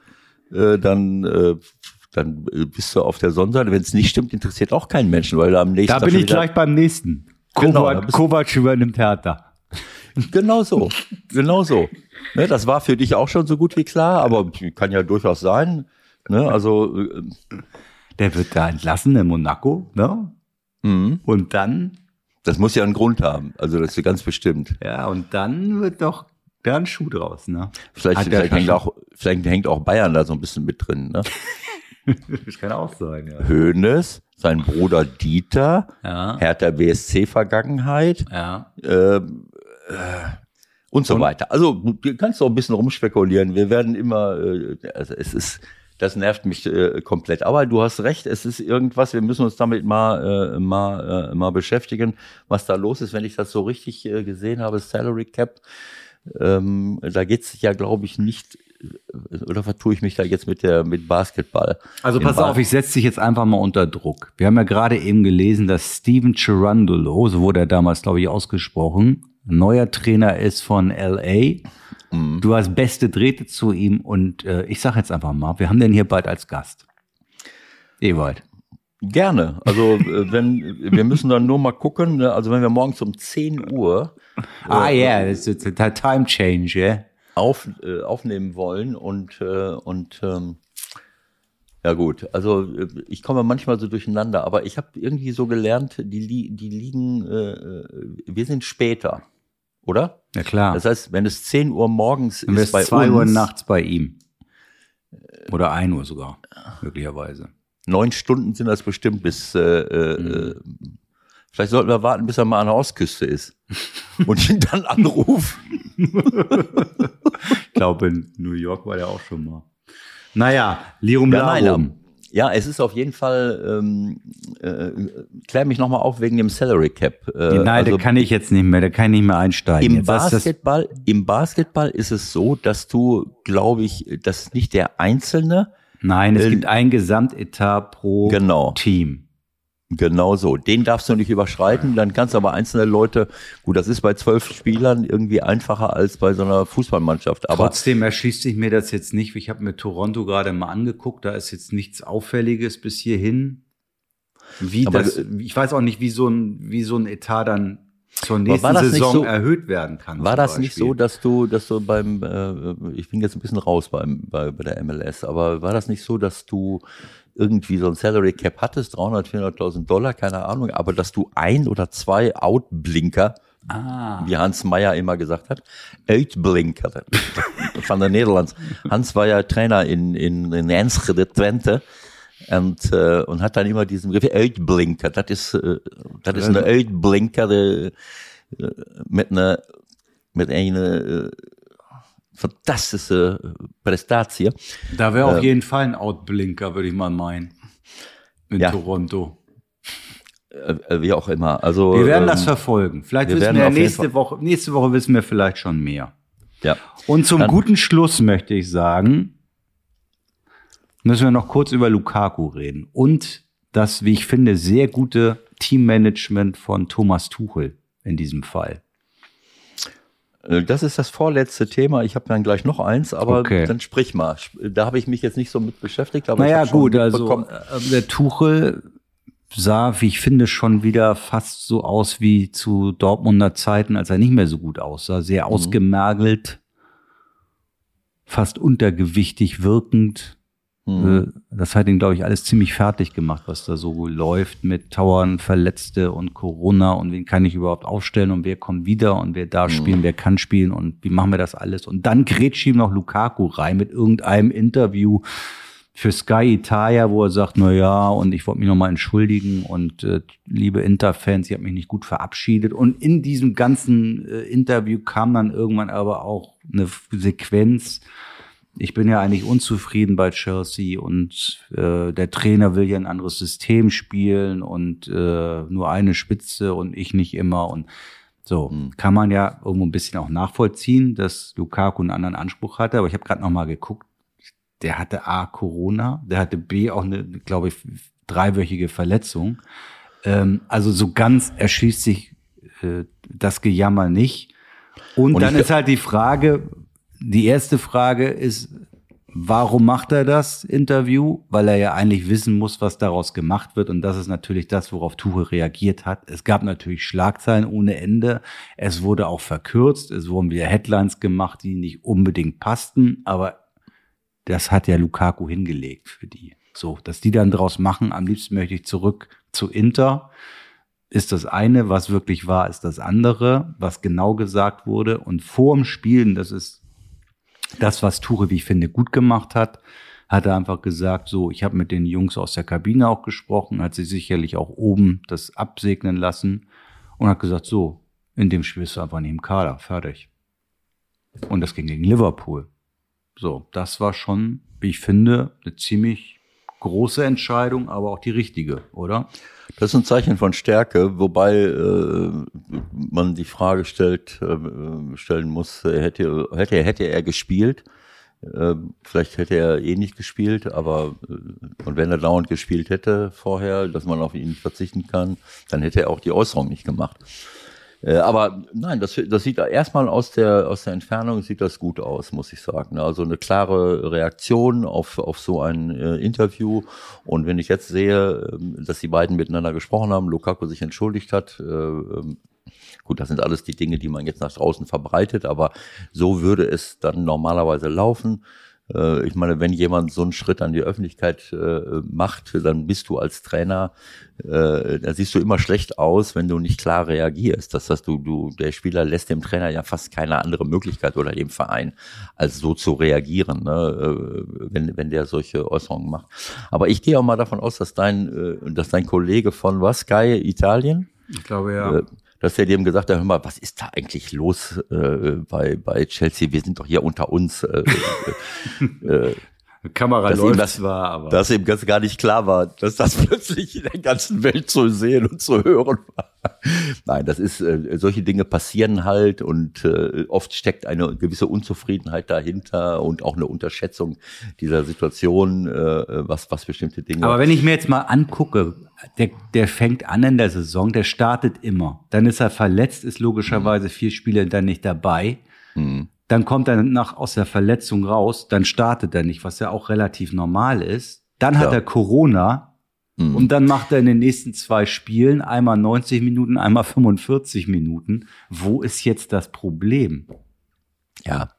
äh, dann, äh, dann bist du auf der Sonnenseite. Wenn es nicht stimmt, interessiert auch keinen Menschen, weil da am nächsten Da bin ich gleich beim nächsten. Genau, Kovac, bist- Kovac übernimmt Hertha. Genau so, genau so. Ne, das war für dich auch schon so gut wie klar, aber kann ja durchaus sein. Ne, also, äh, Der wird da entlassen in Monaco, ne? mhm. Und dann, das muss ja einen Grund haben. Also, das ist ganz bestimmt. ja, und dann wird doch da ein Schuh draus, ne? Vielleicht, vielleicht, hängt auch, vielleicht hängt auch Bayern da so ein bisschen mit drin. Ne? Das kann auch sein, ja. Hoeneß, sein Bruder Dieter, Ja. Hertha BSC-Vergangenheit Ja. ähm, äh, und so weiter. Also du kannst auch ein bisschen rumspekulieren. Wir werden immer, äh, also es ist, das nervt mich äh, komplett. Aber du hast recht, es ist irgendwas. Wir müssen uns damit mal äh, mal äh, mal beschäftigen, was da los ist. Wenn ich das so richtig äh, gesehen habe, Salary Cap, ähm, da geht's ja, glaube ich, nicht. Äh, Oder vertue ich mich da jetzt mit der mit Basketball? Also pass auf, ich setze dich jetzt einfach mal unter Druck. Wir haben ja gerade eben gelesen, dass Steven Cherundolo, so wurde er damals, glaube ich, ausgesprochen, neuer Trainer ist von LA. Mhm. Du hast beste Drähte zu ihm und äh, ich sage jetzt einfach mal, wir haben den hier bald als Gast. Ewald. Gerne. Also äh, wenn wir müssen dann nur mal gucken. Ne? Also wenn wir morgens um 10 Uhr Ah ja, das ist ein Time Change, ja. Auf, äh, aufnehmen wollen und äh, und ähm, ja gut, also äh, ich komme manchmal so durcheinander, aber ich habe irgendwie so gelernt, die, die liegen, äh, äh, wir sind später, oder? Ja klar. Das heißt, wenn es 10 Uhr morgens Dann ist bei zwei uns, Uhr nachts bei ihm. Oder ein Uhr sogar, möglicherweise. neun Stunden sind das bestimmt bis, äh, äh, Mhm. Vielleicht sollten wir warten, bis er mal an der Ostküste ist und ihn dann anrufen. Ich glaube, in New York war der auch schon mal. Naja, Lirum Ja, nein, Larum. aber- ja, es ist auf jeden Fall, ähm, äh, klär mich nochmal auf wegen dem Salary Cap. Äh, Nein, also da kann ich jetzt nicht mehr, da kann ich nicht mehr einsteigen. im, Jetzt Basketball, Im Basketball ist es so, dass du, glaube ich, dass nicht der Einzelne, Nein, es Äh, gibt ein Gesamtetat pro Genau. Team. Genau so, den darfst du nicht überschreiten, dann kannst du aber einzelne Leute, gut, das ist bei zwölf Spielern irgendwie einfacher als bei so einer Fußballmannschaft, aber Trotzdem erschließt sich mir das jetzt nicht. Ich habe mir Toronto gerade mal angeguckt, da ist jetzt nichts Auffälliges bis hierhin. Wie Aber- das, ich weiß auch nicht, wie so ein, wie so ein Etat dann zur nächsten nicht Saison so- erhöht werden kann. War das nicht Beispiel. so, dass du, dass du beim, äh, ich bin jetzt ein bisschen raus beim, bei, bei der MLS, aber war das nicht so, dass du irgendwie so ein Salary Cap hattest, 300, 400.000 Dollar, keine Ahnung, aber dass du ein oder zwei Outblinker, Ah, wie Hans Meyer immer gesagt hat, Uitblinker von der Niederlands. Hans war ja Trainer in, in, in Enschede, Twente. Und, äh, und hat dann immer diesen Begriff Uitblinker. Das ist, äh, das ist eine Uitblinker äh, äh, mit einer mit einer äh, fantastische Prestatie. da wäre auf ähm, jeden Fall ein Outblinker, würde ich mal meinen. In Ja. Toronto. Äh, äh, wie auch immer. Also, Wir werden ähm, das verfolgen. Vielleicht wir wissen wir nächste Woche, nächste Woche wissen wir vielleicht schon mehr. Ja. Und zum Dann- guten Schluss möchte ich sagen, müssen wir noch kurz über Lukaku reden und das, wie ich finde, sehr gute Teammanagement von Thomas Tuchel in diesem Fall. Äh, Das ist das vorletzte Thema. Ich habe dann gleich noch eins, aber Okay. dann sprich mal. Da habe ich mich jetzt nicht so mit beschäftigt. Aber Naja, gut, also mitbekommen- äh, der Tuchel sah, wie ich finde, schon wieder fast so aus wie zu Dortmunder Zeiten, als er nicht mehr so gut aussah. Sehr Mhm. ausgemergelt, fast untergewichtig wirkend. Mhm. Äh, Das hat ihn, glaube ich, alles ziemlich fertig gemacht, was da so läuft mit Tauern, Verletzte und Corona und wen kann ich überhaupt aufstellen und wer kommt wieder und wer Mhm. darf spielen, wer kann spielen und wie machen wir das alles. Und dann grätscht ihm noch Lukaku rein mit irgendeinem Interview für Sky Italia, wo er sagt, na ja, und ich wollte mich nochmal entschuldigen und äh, liebe Inter-Fans, ich habe mich nicht gut verabschiedet. Und in diesem ganzen äh, Interview kam dann irgendwann aber auch eine Sequenz, ich bin ja eigentlich unzufrieden bei Chelsea und äh, der Trainer will ja ein anderes System spielen und äh, nur eine Spitze und ich nicht immer und so kann man ja irgendwo ein bisschen auch nachvollziehen, dass Lukaku einen anderen Anspruch hatte, aber ich habe gerade noch mal geguckt, der hatte A, Corona, der hatte B, auch eine, glaube ich, dreiwöchige Verletzung. Ähm, also so ganz erschließt sich äh, das Gejammer nicht. Und, Und dann ist halt die Frage, die erste Frage ist, warum macht er das Interview? Weil er ja eigentlich wissen muss, was daraus gemacht wird. Und das ist natürlich das, worauf Tuche reagiert hat. Es gab natürlich Schlagzeilen ohne Ende. Es wurde auch verkürzt. Es wurden wieder Headlines gemacht, die nicht unbedingt passten. Aber das hat ja Lukaku hingelegt für die. So, dass die dann draus machen, am liebsten möchte ich zurück zu Inter, ist das eine, was wirklich war, ist das andere, was genau gesagt wurde. Und vor dem Spielen, das ist das, was Ture, wie ich finde, gut gemacht hat, hat er einfach gesagt, so, ich habe mit den Jungs aus der Kabine auch gesprochen, hat sie sicherlich auch oben das absegnen lassen und hat gesagt, so, in dem Spiel ist du einfach im Kader, fertig. Und das ging gegen Liverpool. So, das war schon, wie ich finde, eine ziemlich große Entscheidung, aber auch die richtige, oder? Das ist ein Zeichen von Stärke, wobei äh, man die Frage stellt, äh, stellen muss, hätte, hätte, hätte er gespielt? Äh, vielleicht hätte er eh nicht gespielt, aber äh, und wenn er dauernd gespielt hätte vorher, dass man auf ihn verzichten kann, dann hätte er auch die Äußerung nicht gemacht. Äh, aber nein, das, das sieht erstmal aus der, aus der Entfernung sieht das gut aus, muss ich sagen. Also eine klare Reaktion auf, auf so ein äh, Interview. Und wenn ich jetzt sehe, äh, dass die beiden miteinander gesprochen haben, Lukaku sich entschuldigt hat, äh, ähm, Gut, das sind alles die Dinge, die man jetzt nach draußen verbreitet, aber so würde es dann normalerweise laufen. Äh, ich meine, wenn jemand so einen Schritt an die Öffentlichkeit äh, macht, dann bist du als Trainer, äh, da siehst du immer schlecht aus, wenn du nicht klar reagierst. Das heißt, du, du, der Spieler lässt dem Trainer ja fast keine andere Möglichkeit oder dem Verein, als so zu reagieren, ne, äh, wenn, wenn der solche Äußerungen macht. Aber ich gehe auch mal davon aus, dass dein, äh, dass dein Kollege von was, Sky Italien? Ich glaube ja. Äh, dass er dem gesagt hat, hör mal, was ist da eigentlich los äh, bei, bei Chelsea? Wir sind doch hier unter uns. Äh, äh, äh Kamera dass läuft das, zwar, aber. Dass ihm ganz gar nicht klar war, dass das plötzlich in der ganzen Welt zu sehen und zu hören war. Nein, das ist, äh, solche Dinge passieren halt und äh, oft steckt eine gewisse Unzufriedenheit dahinter und auch eine Unterschätzung dieser Situation, äh, was, was bestimmte Dinge. Aber wenn ich mir jetzt mal angucke, der, der fängt an in der Saison, der startet immer. Dann ist er verletzt, ist logischerweise mhm. vier Spiele dann nicht dabei. Mhm dann kommt er nach, aus der Verletzung raus, dann startet er nicht, was ja auch relativ normal ist. Dann hat ja. er Corona mhm. und dann macht er in den nächsten zwei Spielen einmal 90 Minuten, einmal 45 Minuten. Wo ist jetzt das Problem? Ja.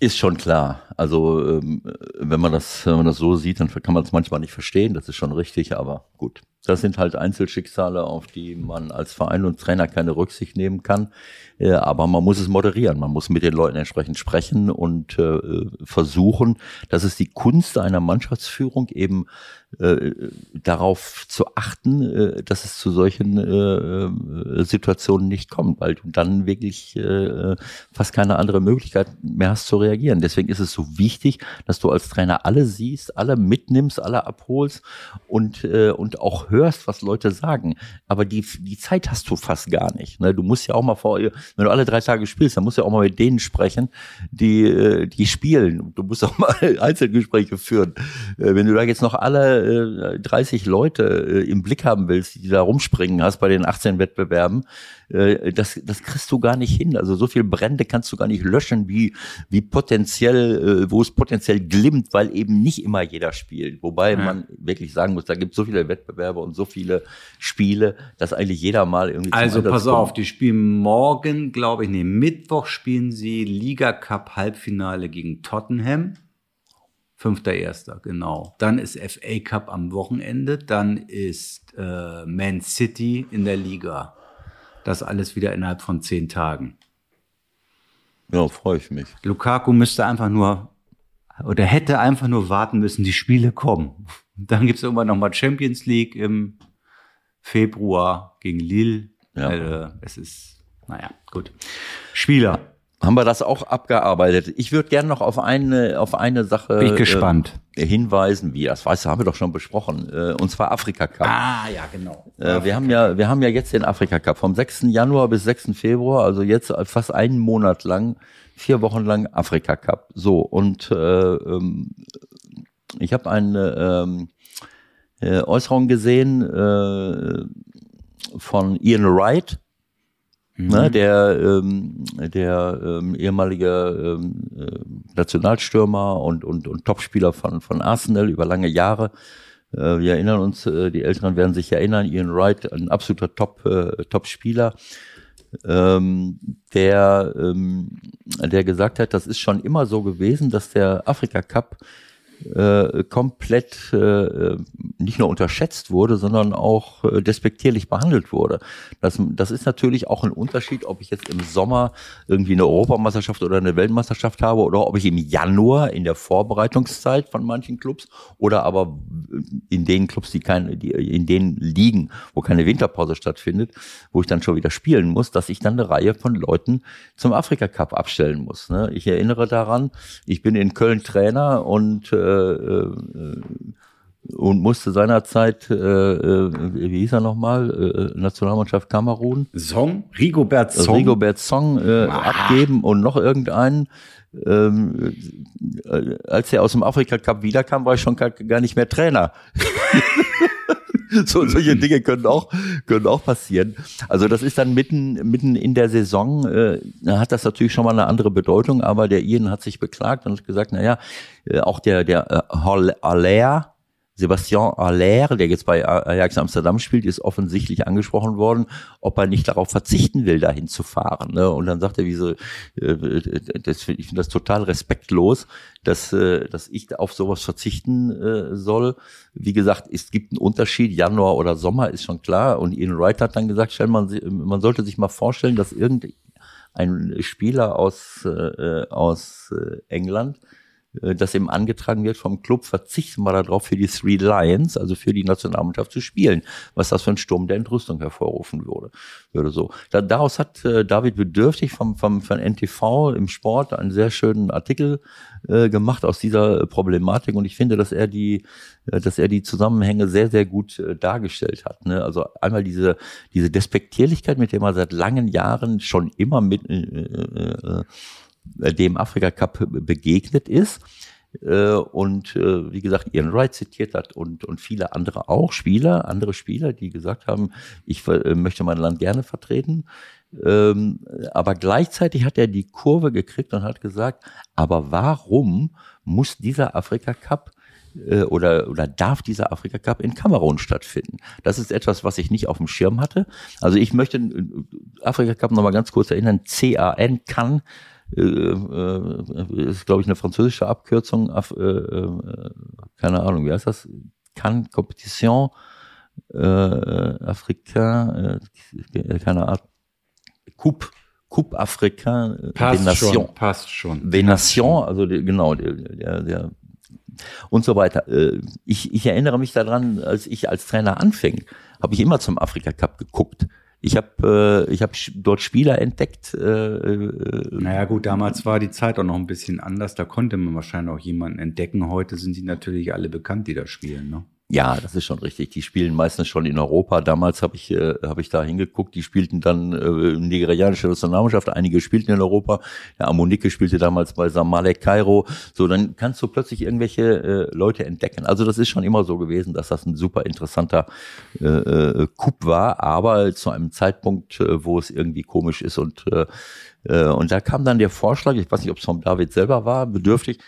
ist schon klar. Also ähm, wenn man das, wenn man das so sieht, dann kann man es manchmal nicht verstehen. Das ist schon richtig, aber gut. Das sind halt Einzelschicksale, auf die man als Verein und Trainer keine Rücksicht nehmen kann. Äh, aber man muss es moderieren. Man muss mit den Leuten entsprechend sprechen und äh, versuchen, dass es die Kunst einer Mannschaftsführung eben äh, darauf zu achten, dass es zu solchen Situationen nicht kommt, weil du dann wirklich fast keine andere Möglichkeit mehr hast zu reagieren. Deswegen ist es so wichtig, dass du als Trainer alle siehst, alle mitnimmst, alle abholst und, und auch hörst, was Leute sagen. Aber die, die Zeit hast du fast gar nicht. Ne? Du musst ja auch mal vor, wenn du alle drei Tage spielst, dann musst du ja auch mal mit denen sprechen, die, äh, die spielen. Du musst auch mal Einzelgespräche führen. Äh, wenn du da jetzt noch alle äh, 30 Leute äh, im Blick haben willst, die da rumspringen hast bei den 18 Wettbewerben, äh, das, das kriegst du gar nicht hin. Also so viel Brände kannst du gar nicht löschen, wie, wie potenziell, äh, wo es potenziell glimmt, weil eben nicht immer jeder spielt. Wobei ja. man wirklich sagen muss, da gibt es so viele Wettbewerbe und so viele Spiele, dass eigentlich jeder mal irgendwie. Also pass kommt. auf, die spielen morgen, glaube ich, nee, Mittwoch spielen sie Liga Cup Halbfinale gegen Tottenham. Fünfter Erster, genau. Dann ist FA Cup am Wochenende, dann ist äh, Man City in der Liga. Das alles wieder innerhalb von zehn Tagen. Ja, freue ich mich. Lukaku müsste einfach nur oder hätte einfach nur warten müssen, die Spiele kommen. Dann gibt es irgendwann nochmal Champions League im Februar gegen Lille. Ja. Äh, es ist, naja, gut. Spieler. Haben wir das auch abgearbeitet. Ich würde gerne noch auf eine, auf eine Sache Bin ich gespannt. Äh, hinweisen, wie das weißt du, haben wir doch schon besprochen, äh, und zwar Afrika Cup. Ah, ja, genau. Äh, wir haben ja, wir haben ja jetzt den Afrika Cup vom 6. Januar bis 6. Februar, also jetzt fast einen Monat lang, vier Wochen lang Afrika Cup. So und äh, ähm, ich habe eine ähm, äh, Äußerung gesehen äh, von Ian Wright, Mhm. Ne, der ähm, der ähm, ehemalige ähm, äh, Nationalstürmer und, und, und Topspieler von, von Arsenal über lange Jahre. Äh, wir erinnern uns, äh, die Älteren werden sich erinnern, Ian Wright, ein absoluter Top, äh, Top-Spieler, ähm, der, ähm, der gesagt hat, das ist schon immer so gewesen, dass der Afrika Cup äh, komplett äh, nicht nur unterschätzt wurde, sondern auch äh, despektierlich behandelt wurde. Das, das ist natürlich auch ein Unterschied, ob ich jetzt im Sommer irgendwie eine Europameisterschaft oder eine Weltmeisterschaft habe oder ob ich im Januar in der Vorbereitungszeit von manchen Clubs oder aber in den Clubs, die keine, die in denen liegen, wo keine Winterpause stattfindet, wo ich dann schon wieder spielen muss, dass ich dann eine Reihe von Leuten zum Afrika Cup abstellen muss. Ne? Ich erinnere daran, ich bin in Köln Trainer und äh, äh, und musste seinerzeit, äh, äh, wie hieß er nochmal, äh, Nationalmannschaft Kamerun? Song? Rigobert Song? Rigobert Song äh, ah. abgeben und noch irgendeinen. Ähm, äh, als er aus dem Afrika Cup wiederkam, war ich schon gar, gar nicht mehr Trainer. so, solche Dinge können auch, können auch passieren. Also das ist dann mitten, mitten in der Saison, äh, hat das natürlich schon mal eine andere Bedeutung, aber der Ian hat sich beklagt und hat gesagt, na ja, äh, auch der, der äh, Haller, Sebastian Aller, der jetzt bei Ajax Amsterdam spielt, ist offensichtlich angesprochen worden, ob er nicht darauf verzichten will, dahin zu fahren. Ne? Und dann sagt er, wie so, äh, das, ich finde das total respektlos, dass, äh, dass ich auf sowas verzichten äh, soll. Wie gesagt, es gibt einen Unterschied, Januar oder Sommer ist schon klar. Und Ian Wright hat dann gesagt, man, man sollte sich mal vorstellen, dass irgendein Spieler aus, äh, aus äh, England äh, das eben angetragen wird vom Club, verzichten wir darauf, für die Three Lions, also für die Nationalmannschaft zu spielen, was das für ein Sturm der Entrüstung hervorrufen würde. würde so. Da, daraus hat äh, David Bedürftig vom, vom, von NTV im Sport einen sehr schönen Artikel äh, gemacht aus dieser Problematik und ich finde, dass er die, äh, dass er die Zusammenhänge sehr, sehr gut äh, dargestellt hat. Ne? Also einmal diese, diese Despektierlichkeit, mit der man seit langen Jahren schon immer mit äh, äh, äh, dem Afrika Cup begegnet ist. Äh, und äh, wie gesagt, Ian Wright zitiert hat und, und viele andere auch, Spieler, andere Spieler, die gesagt haben, ich möchte mein Land gerne vertreten. Ähm, aber gleichzeitig hat er die Kurve gekriegt und hat gesagt, aber warum muss dieser Afrika Cup oder, oder darf dieser Afrika Cup in Kamerun stattfinden. Das ist etwas, was ich nicht auf dem Schirm hatte. Also ich möchte Afrika Cup nochmal ganz kurz erinnern. CAN kann äh, äh, ist, glaube ich, eine französische Abkürzung, äh, äh, keine Ahnung, wie heißt das? Cannes Competition äh, Africain, keine Ahnung, Coupe, Coupe Africain passt des Nations. Schon, passt schon. Des Nations, also die, genau, der, der, der und so weiter. Ich, ich erinnere mich daran, als ich als Trainer anfing, habe ich immer zum Afrika Cup geguckt. Ich habe äh, ich hab dort Spieler entdeckt. Äh, äh, naja gut, damals war die Zeit auch noch ein bisschen anders. Da konnte man wahrscheinlich auch jemanden entdecken. Heute sind die natürlich alle bekannt, die da spielen. Ne? Ja, das ist schon richtig. Die spielen meistens schon in Europa. Damals habe ich, äh, hab ich da hingeguckt. Die spielten dann äh, nigerianische Nationalmannschaft. Einige spielten in Europa. Der Amonike spielte damals bei Samalek Kairo. So, dann kannst du plötzlich irgendwelche äh, Leute entdecken. Also das ist schon immer so gewesen, dass das ein super interessanter äh, äh, Coup war, aber zu einem Zeitpunkt, äh, wo es irgendwie komisch ist. Und, äh, äh, und da kam dann der Vorschlag, ich weiß nicht, ob es vom David selber war, bedürftig,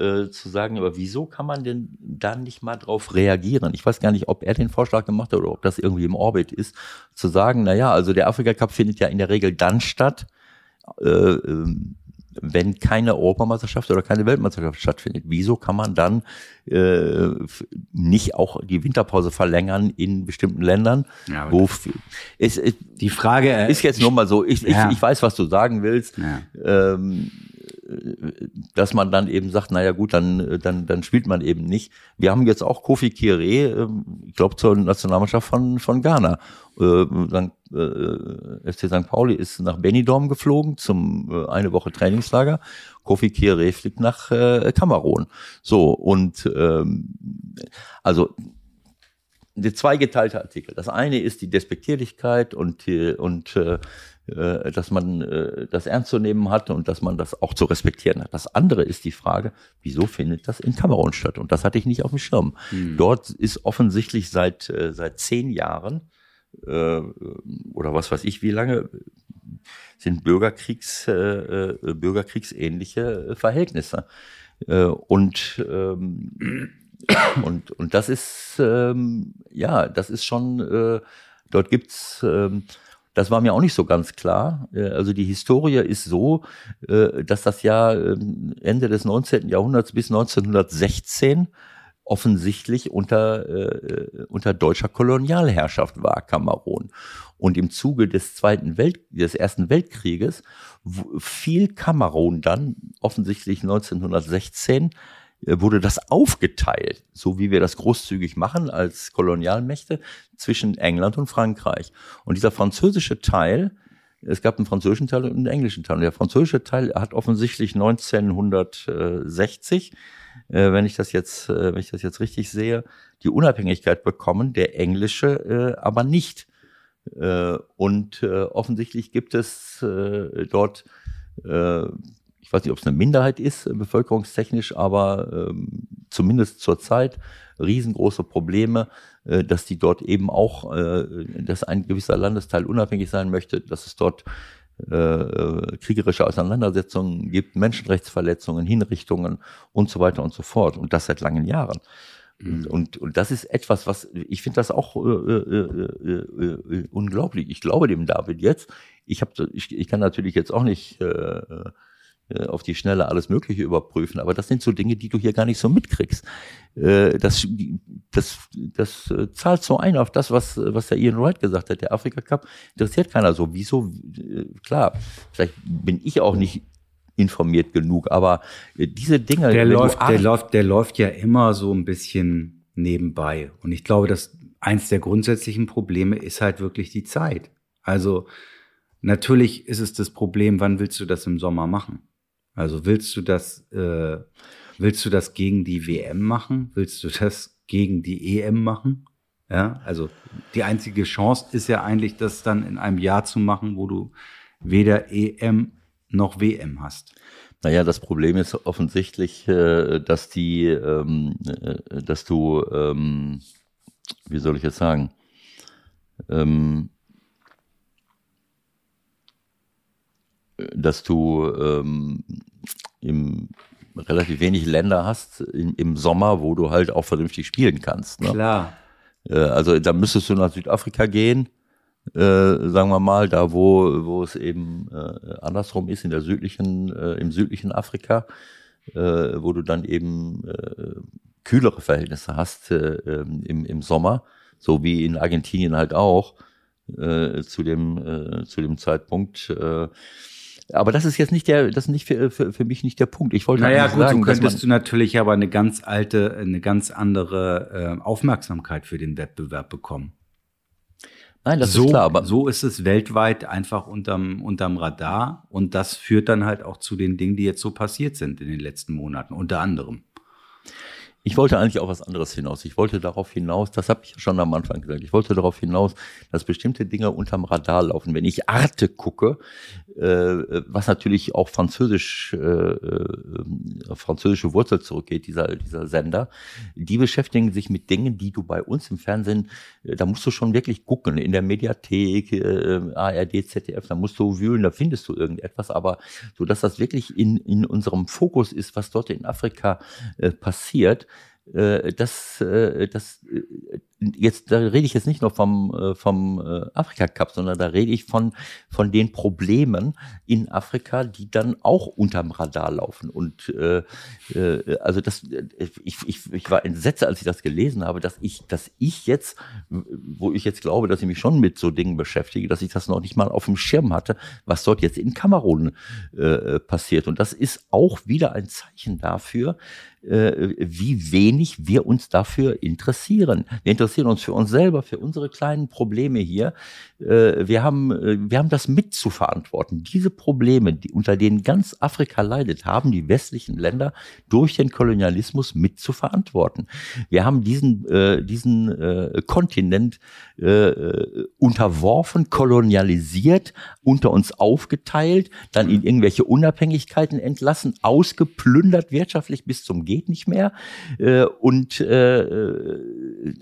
äh, zu sagen, aber wieso kann man denn da nicht mal drauf reagieren? Ich weiß gar nicht, ob er den Vorschlag gemacht hat oder ob das irgendwie im Orbit ist, zu sagen, na ja, also der Afrika Cup findet ja in der Regel dann statt, äh, ähm, wenn keine Europameisterschaft oder keine Weltmeisterschaft stattfindet. Wieso kann man dann äh, nicht auch die Winterpause verlängern in bestimmten Ländern? Ja, wo es, die Frage ist jetzt nur mal so, ich, ja. ich, ich weiß, was du sagen willst. Ja. Ähm, dass man dann eben sagt, naja gut, dann, dann, dann spielt man eben nicht. Wir haben jetzt auch Kofi Kire, äh, ich glaube zur Nationalmannschaft von, von Ghana. Äh, äh, FC St. Pauli ist nach Benidorm geflogen zum äh, eine Woche Trainingslager. Kofi Kire fliegt nach Kamerun. So, und ähm, also der zweigeteilte Artikel. Das eine ist die Despektierlichkeit und, und äh, äh, dass man äh, das ernst zu nehmen hat und dass man das auch zu respektieren hat. Das andere ist die Frage, wieso findet das in Kamerun statt? Und das hatte ich nicht auf dem Schirm. Hm. Dort ist offensichtlich seit, äh, seit zehn Jahren äh, oder was weiß ich wie lange sind Bürgerkriegs, äh, äh bürgerkriegsähnliche Verhältnisse. Äh, und ähm, und, und das ist, ähm, ja, das ist schon, äh, dort gibt's ähm, das war mir auch nicht so ganz klar. Äh, also die Historie ist so, äh, dass das Jahr ähm, Ende des 19. Jahrhunderts bis 1916 offensichtlich unter, äh, unter deutscher Kolonialherrschaft war, Kamerun. Und im Zuge des Zweiten Welt, des Ersten Weltkrieges fiel Kamerun dann offensichtlich 1916 äh, wurde das aufgeteilt, so wie wir das großzügig machen als Kolonialmächte zwischen England und Frankreich. Und dieser französische Teil, es gab einen französischen Teil und einen englischen Teil. Und der französische Teil hat offensichtlich 1960, äh, wenn ich das jetzt, äh, wenn ich das jetzt richtig sehe, die Unabhängigkeit bekommen, der englische äh, aber nicht. Äh, und äh, offensichtlich gibt es äh, dort äh, ich weiß nicht, ob es eine Minderheit ist, äh, bevölkerungstechnisch, aber ähm, zumindest zurzeit riesengroße Probleme, äh, dass die dort eben auch, äh, dass ein gewisser Landesteil unabhängig sein möchte, dass es dort äh, äh, kriegerische Auseinandersetzungen gibt, Menschenrechtsverletzungen, Hinrichtungen und so weiter und so fort. Und das seit langen Jahren. Mhm. Und, und das ist etwas, was ich finde das auch äh, äh, äh, äh, unglaublich. Ich glaube dem David jetzt. Ich habe, ich, ich kann natürlich jetzt auch nicht äh, auf die Schnelle alles Mögliche überprüfen. Aber das sind so Dinge, die du hier gar nicht so mitkriegst. Äh, das, das, das äh, zahlt so ein auf das, was, was der Ian Wright gesagt hat. Der Afrika Cup interessiert keiner so. Wieso? Klar, vielleicht bin ich auch nicht informiert genug, aber diese Dinge. Der läuft, der läuft, der läuft ja immer so ein bisschen nebenbei. Und ich glaube, dass eins der grundsätzlichen Probleme ist halt wirklich die Zeit. Also, Natürlich ist es das Problem, wann willst du das im Sommer machen? Also willst du das, äh, willst du das gegen die WM machen? Willst du das gegen die EM machen? Ja, also die einzige Chance ist ja eigentlich, das dann in einem Jahr zu machen, wo du weder EM noch WM hast. Naja, das Problem ist offensichtlich, äh, dass die, ähm, äh, dass du, ähm, wie soll ich jetzt sagen, dass du ähm, im relativ wenig Länder hast in, im Sommer, wo du halt auch vernünftig spielen kannst. Ne? Klar. Äh, also da müsstest du nach Südafrika gehen, äh, sagen wir mal, da wo, wo es eben äh, andersrum ist, in der südlichen, äh, im südlichen Afrika, äh, wo du dann eben äh, kühlere Verhältnisse hast äh, ähm, im, im Sommer, so wie in Argentinien halt auch zu dem zu dem Zeitpunkt. Aber das ist jetzt nicht der, das ist nicht für, für, für mich nicht der Punkt. Ich wollte naja, gut, sagen, so könntest du natürlich aber eine ganz alte, eine ganz andere äh, Aufmerksamkeit für den Wettbewerb bekommen. Nein, das so, ist klar, aber so ist es weltweit einfach unterm, unterm Radar und das führt dann halt auch zu den Dingen, die jetzt so passiert sind in den letzten Monaten, unter anderem. Ich wollte eigentlich auch was anderes hinaus. Ich wollte darauf hinaus, das habe ich schon am Anfang gesagt, ich wollte darauf hinaus, dass bestimmte Dinge unterm Radar laufen. Wenn ich Arte gucke, äh, was natürlich auch französisch, äh, äh, französische Wurzel zurückgeht, dieser, dieser Sender, die beschäftigen sich mit Dingen, die du bei uns im Fernsehen, äh, da musst du schon wirklich gucken, in der Mediathek, äh, ARD, ZDF, da musst du wühlen, da findest du irgendetwas, aber so, dass das wirklich in, in unserem Fokus ist, was dort in Afrika äh, passiert, das, äh, das, äh, jetzt, da rede ich jetzt nicht nur vom, äh, vom äh, Afrika Cup, sondern da rede ich von, von den Problemen in Afrika, die dann auch unterm Radar laufen. Und äh, äh, also das, ich, ich, ich war entsetzt, als ich das gelesen habe, dass ich, dass ich jetzt, wo ich jetzt glaube, dass ich mich schon mit so Dingen beschäftige, dass ich das noch nicht mal auf dem Schirm hatte, was dort jetzt in Kamerun äh, passiert. Und das ist auch wieder ein Zeichen dafür, äh, wie wenig wir uns dafür interessieren. Wir interessieren uns für uns selber, für unsere kleinen Probleme hier. Äh, wir haben, äh, wir haben das mit zu verantworten. Diese Probleme, die, unter denen ganz Afrika leidet, haben die westlichen Länder durch den Kolonialismus mit zu verantworten. Wir haben diesen, äh, diesen äh, Kontinent äh, unterworfen, kolonialisiert, unter uns aufgeteilt, dann in irgendwelche Unabhängigkeiten entlassen, ausgeplündert wirtschaftlich bis zum geht nicht mehr. Äh, und, äh,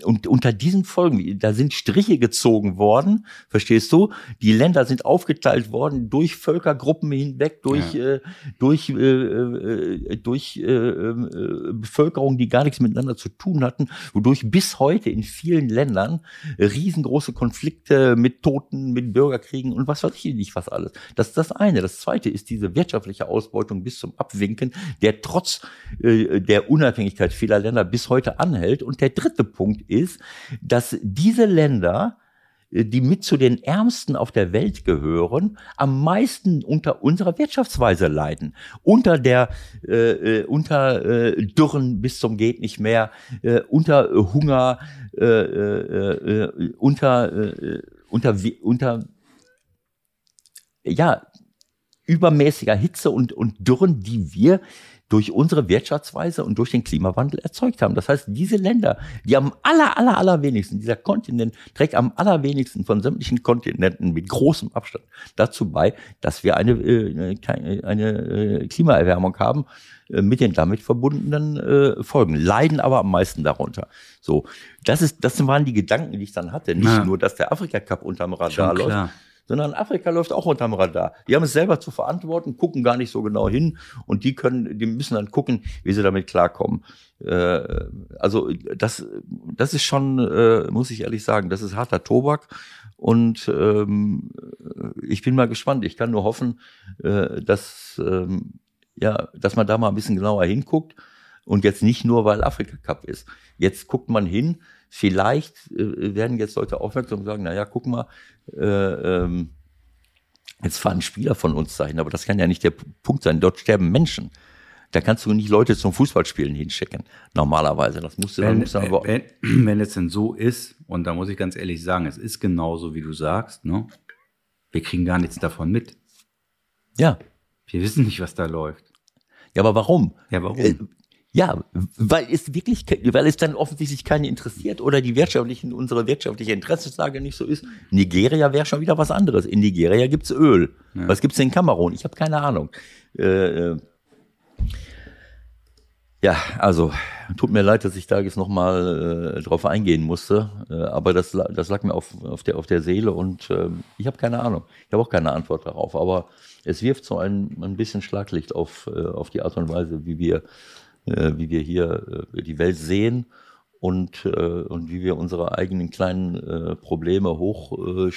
und unter diesen Folgen, da sind Striche gezogen worden, verstehst du? Die Länder sind aufgeteilt worden durch Völkergruppen hinweg, durch, ja. äh, durch, äh, äh durch äh, äh, Bevölkerung, die gar nichts miteinander zu tun hatten, wodurch bis heute in vielen Ländern riesengroße Konflikte mit Toten, mit Bürgerkriegen und was weiß ich nicht was alles. Das ist das eine. Das zweite ist diese wirtschaftliche Ausbeutung bis zum Abwinken, der trotz äh, der Unabhängigkeit vieler Länder bis heute anhält. Und der dritte Punkt ist, dass diese Länder äh, die mit zu den Ärmsten auf der Welt gehören, am meisten unter unserer Wirtschaftsweise leiden. Unter der, äh, äh unter äh, Dürren bis zum geht nicht mehr, äh, unter Hunger, äh, äh, unter, äh, unter, unter, ja, übermäßiger Hitze und, und Dürren, die wir durch unsere Wirtschaftsweise und durch den Klimawandel erzeugt haben. Das heißt, diese Länder, die am aller, aller, allerwenigsten, dieser Kontinent trägt am allerwenigsten von sämtlichen Kontinenten mit großem Abstand dazu bei, dass wir eine, äh, eine äh, Klimaerwärmung haben äh, mit den damit verbundenen äh, Folgen, leiden aber am meisten darunter. So, das ist, das waren die Gedanken, die ich dann hatte. Nicht ja. nur, dass der Afrika Cup unterm Radar läuft, sondern Afrika läuft auch unterm Radar. Die haben es selber zu verantworten, gucken gar nicht so genau hin und die können, die müssen dann gucken, wie sie damit klarkommen. Äh, also das, das ist schon, äh, muss ich ehrlich sagen, das ist harter Tobak und ähm, ich bin mal gespannt. Ich kann nur hoffen, äh, dass ähm, ja, dass man da mal ein bisschen genauer hinguckt und jetzt nicht nur, weil Afrika Cup ist. Jetzt guckt man hin, vielleicht äh, werden jetzt Leute aufmerksam und sagen, naja, guck mal, äh, ähm, jetzt fahren Spieler von uns dahin, aber das kann ja nicht der Punkt sein. Dort sterben Menschen. Da kannst du nicht Leute zum Fußballspielen hinschicken, normalerweise. Das musst du wenn, musst du aber wenn, wenn es denn so ist, und da muss ich ganz ehrlich sagen, es ist genauso, wie du sagst, ne? wir kriegen gar nichts davon mit. Ja. Wir wissen nicht, was da läuft. Ja, aber warum? Ja, warum? Ja, weil es wirklich, weil es dann offensichtlich keine interessiert oder die wirtschaftlichen, unsere wirtschaftliche Interessenslage nicht so ist. Nigeria wäre schon wieder was anderes. In Nigeria gibt's Öl. Ja. Was gibt's in Kamerun? Ich habe keine Ahnung. Äh, äh, ja, also tut mir leid, dass ich da jetzt nochmal äh, drauf eingehen musste, äh, aber das, das lag mir auf, auf, der, auf der Seele und äh, ich habe keine Ahnung. Ich habe auch keine Antwort darauf, aber es wirft so ein, ein bisschen Schlaglicht auf, äh, auf die Art und Weise, wie wir äh, wie wir hier äh, die Welt sehen und, äh, und wie wir unsere eigenen kleinen äh, Probleme hoch äh,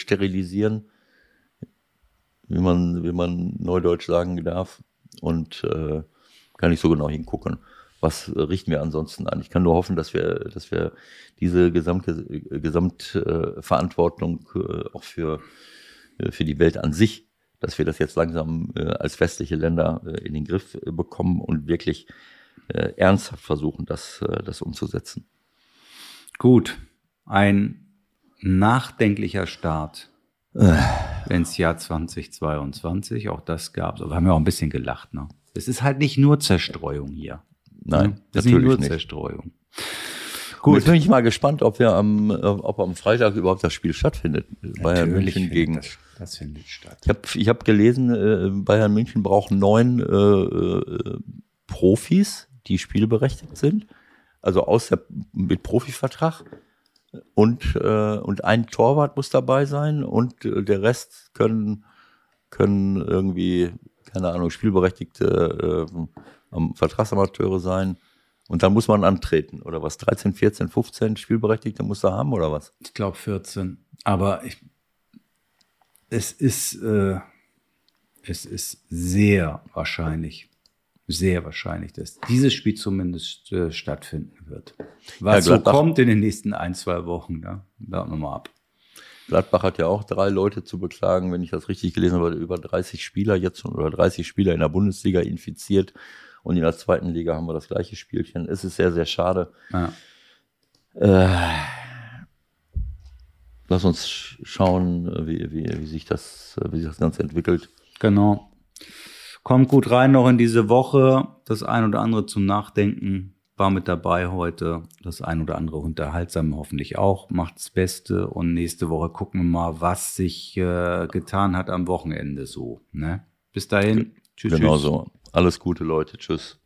wie man, wie man neudeutsch sagen darf. Und äh, kann nicht so genau hingucken. Was richten wir ansonsten an? Ich kann nur hoffen, dass wir, dass wir diese gesamte Gesamtverantwortung äh, auch für, äh, für die Welt an sich, dass wir das jetzt langsam äh, als westliche Länder äh, in den Griff bekommen und wirklich äh, ernsthaft versuchen, das, äh, das umzusetzen. Gut, ein nachdenklicher Start äh. ins Jahr 2022. Auch das gab es. Aber wir haben ja auch ein bisschen gelacht. Ne? Es ist halt nicht nur Zerstreuung hier. Nein, ne? das natürlich ist nicht nur Zerstreuung. Gut. Jetzt bin ich mal gespannt, ob wir am, äh, ob am Freitag überhaupt das Spiel stattfindet. Natürlich Bayern München gegen. Das, das, findet statt. Ich habe ich hab gelesen, äh, Bayern München braucht neun äh, äh, Profis, die spielberechtigt sind, also aus der, mit Profivertrag. Und, äh, und ein Torwart muss dabei sein und äh, der Rest können, können irgendwie, keine Ahnung, spielberechtigte äh, Vertragsamateure sein. Und dann muss man antreten, oder was? 13, 14, 15 Spielberechtigte muss er haben, oder was? Ich glaube 14. Aber ich, es ist, äh, es ist sehr wahrscheinlich, sehr wahrscheinlich, dass dieses Spiel zumindest äh, stattfinden wird. Was Ja, so kommt in den nächsten ein, zwei Wochen, da warten wir mal ab. Gladbach hat ja auch drei Leute zu beklagen, wenn ich das richtig gelesen habe, über 30 Spieler jetzt schon oder 30 Spieler in der Bundesliga infiziert. Und in der zweiten Liga haben wir das gleiche Spielchen. Es ist sehr, sehr schade. Ja. Äh, lass uns sch- schauen, wie, wie, wie, sich das, wie sich das Ganze entwickelt. Genau. Kommt gut rein noch in diese Woche. Das ein oder andere zum Nachdenken war mit dabei heute. Das ein oder andere unterhaltsam hoffentlich auch. Macht's Beste und nächste Woche gucken wir mal, was sich äh, getan hat am Wochenende so. Ne? Bis dahin. Tschüss. Genau tschüss. so. Alles Gute, Leute. Tschüss.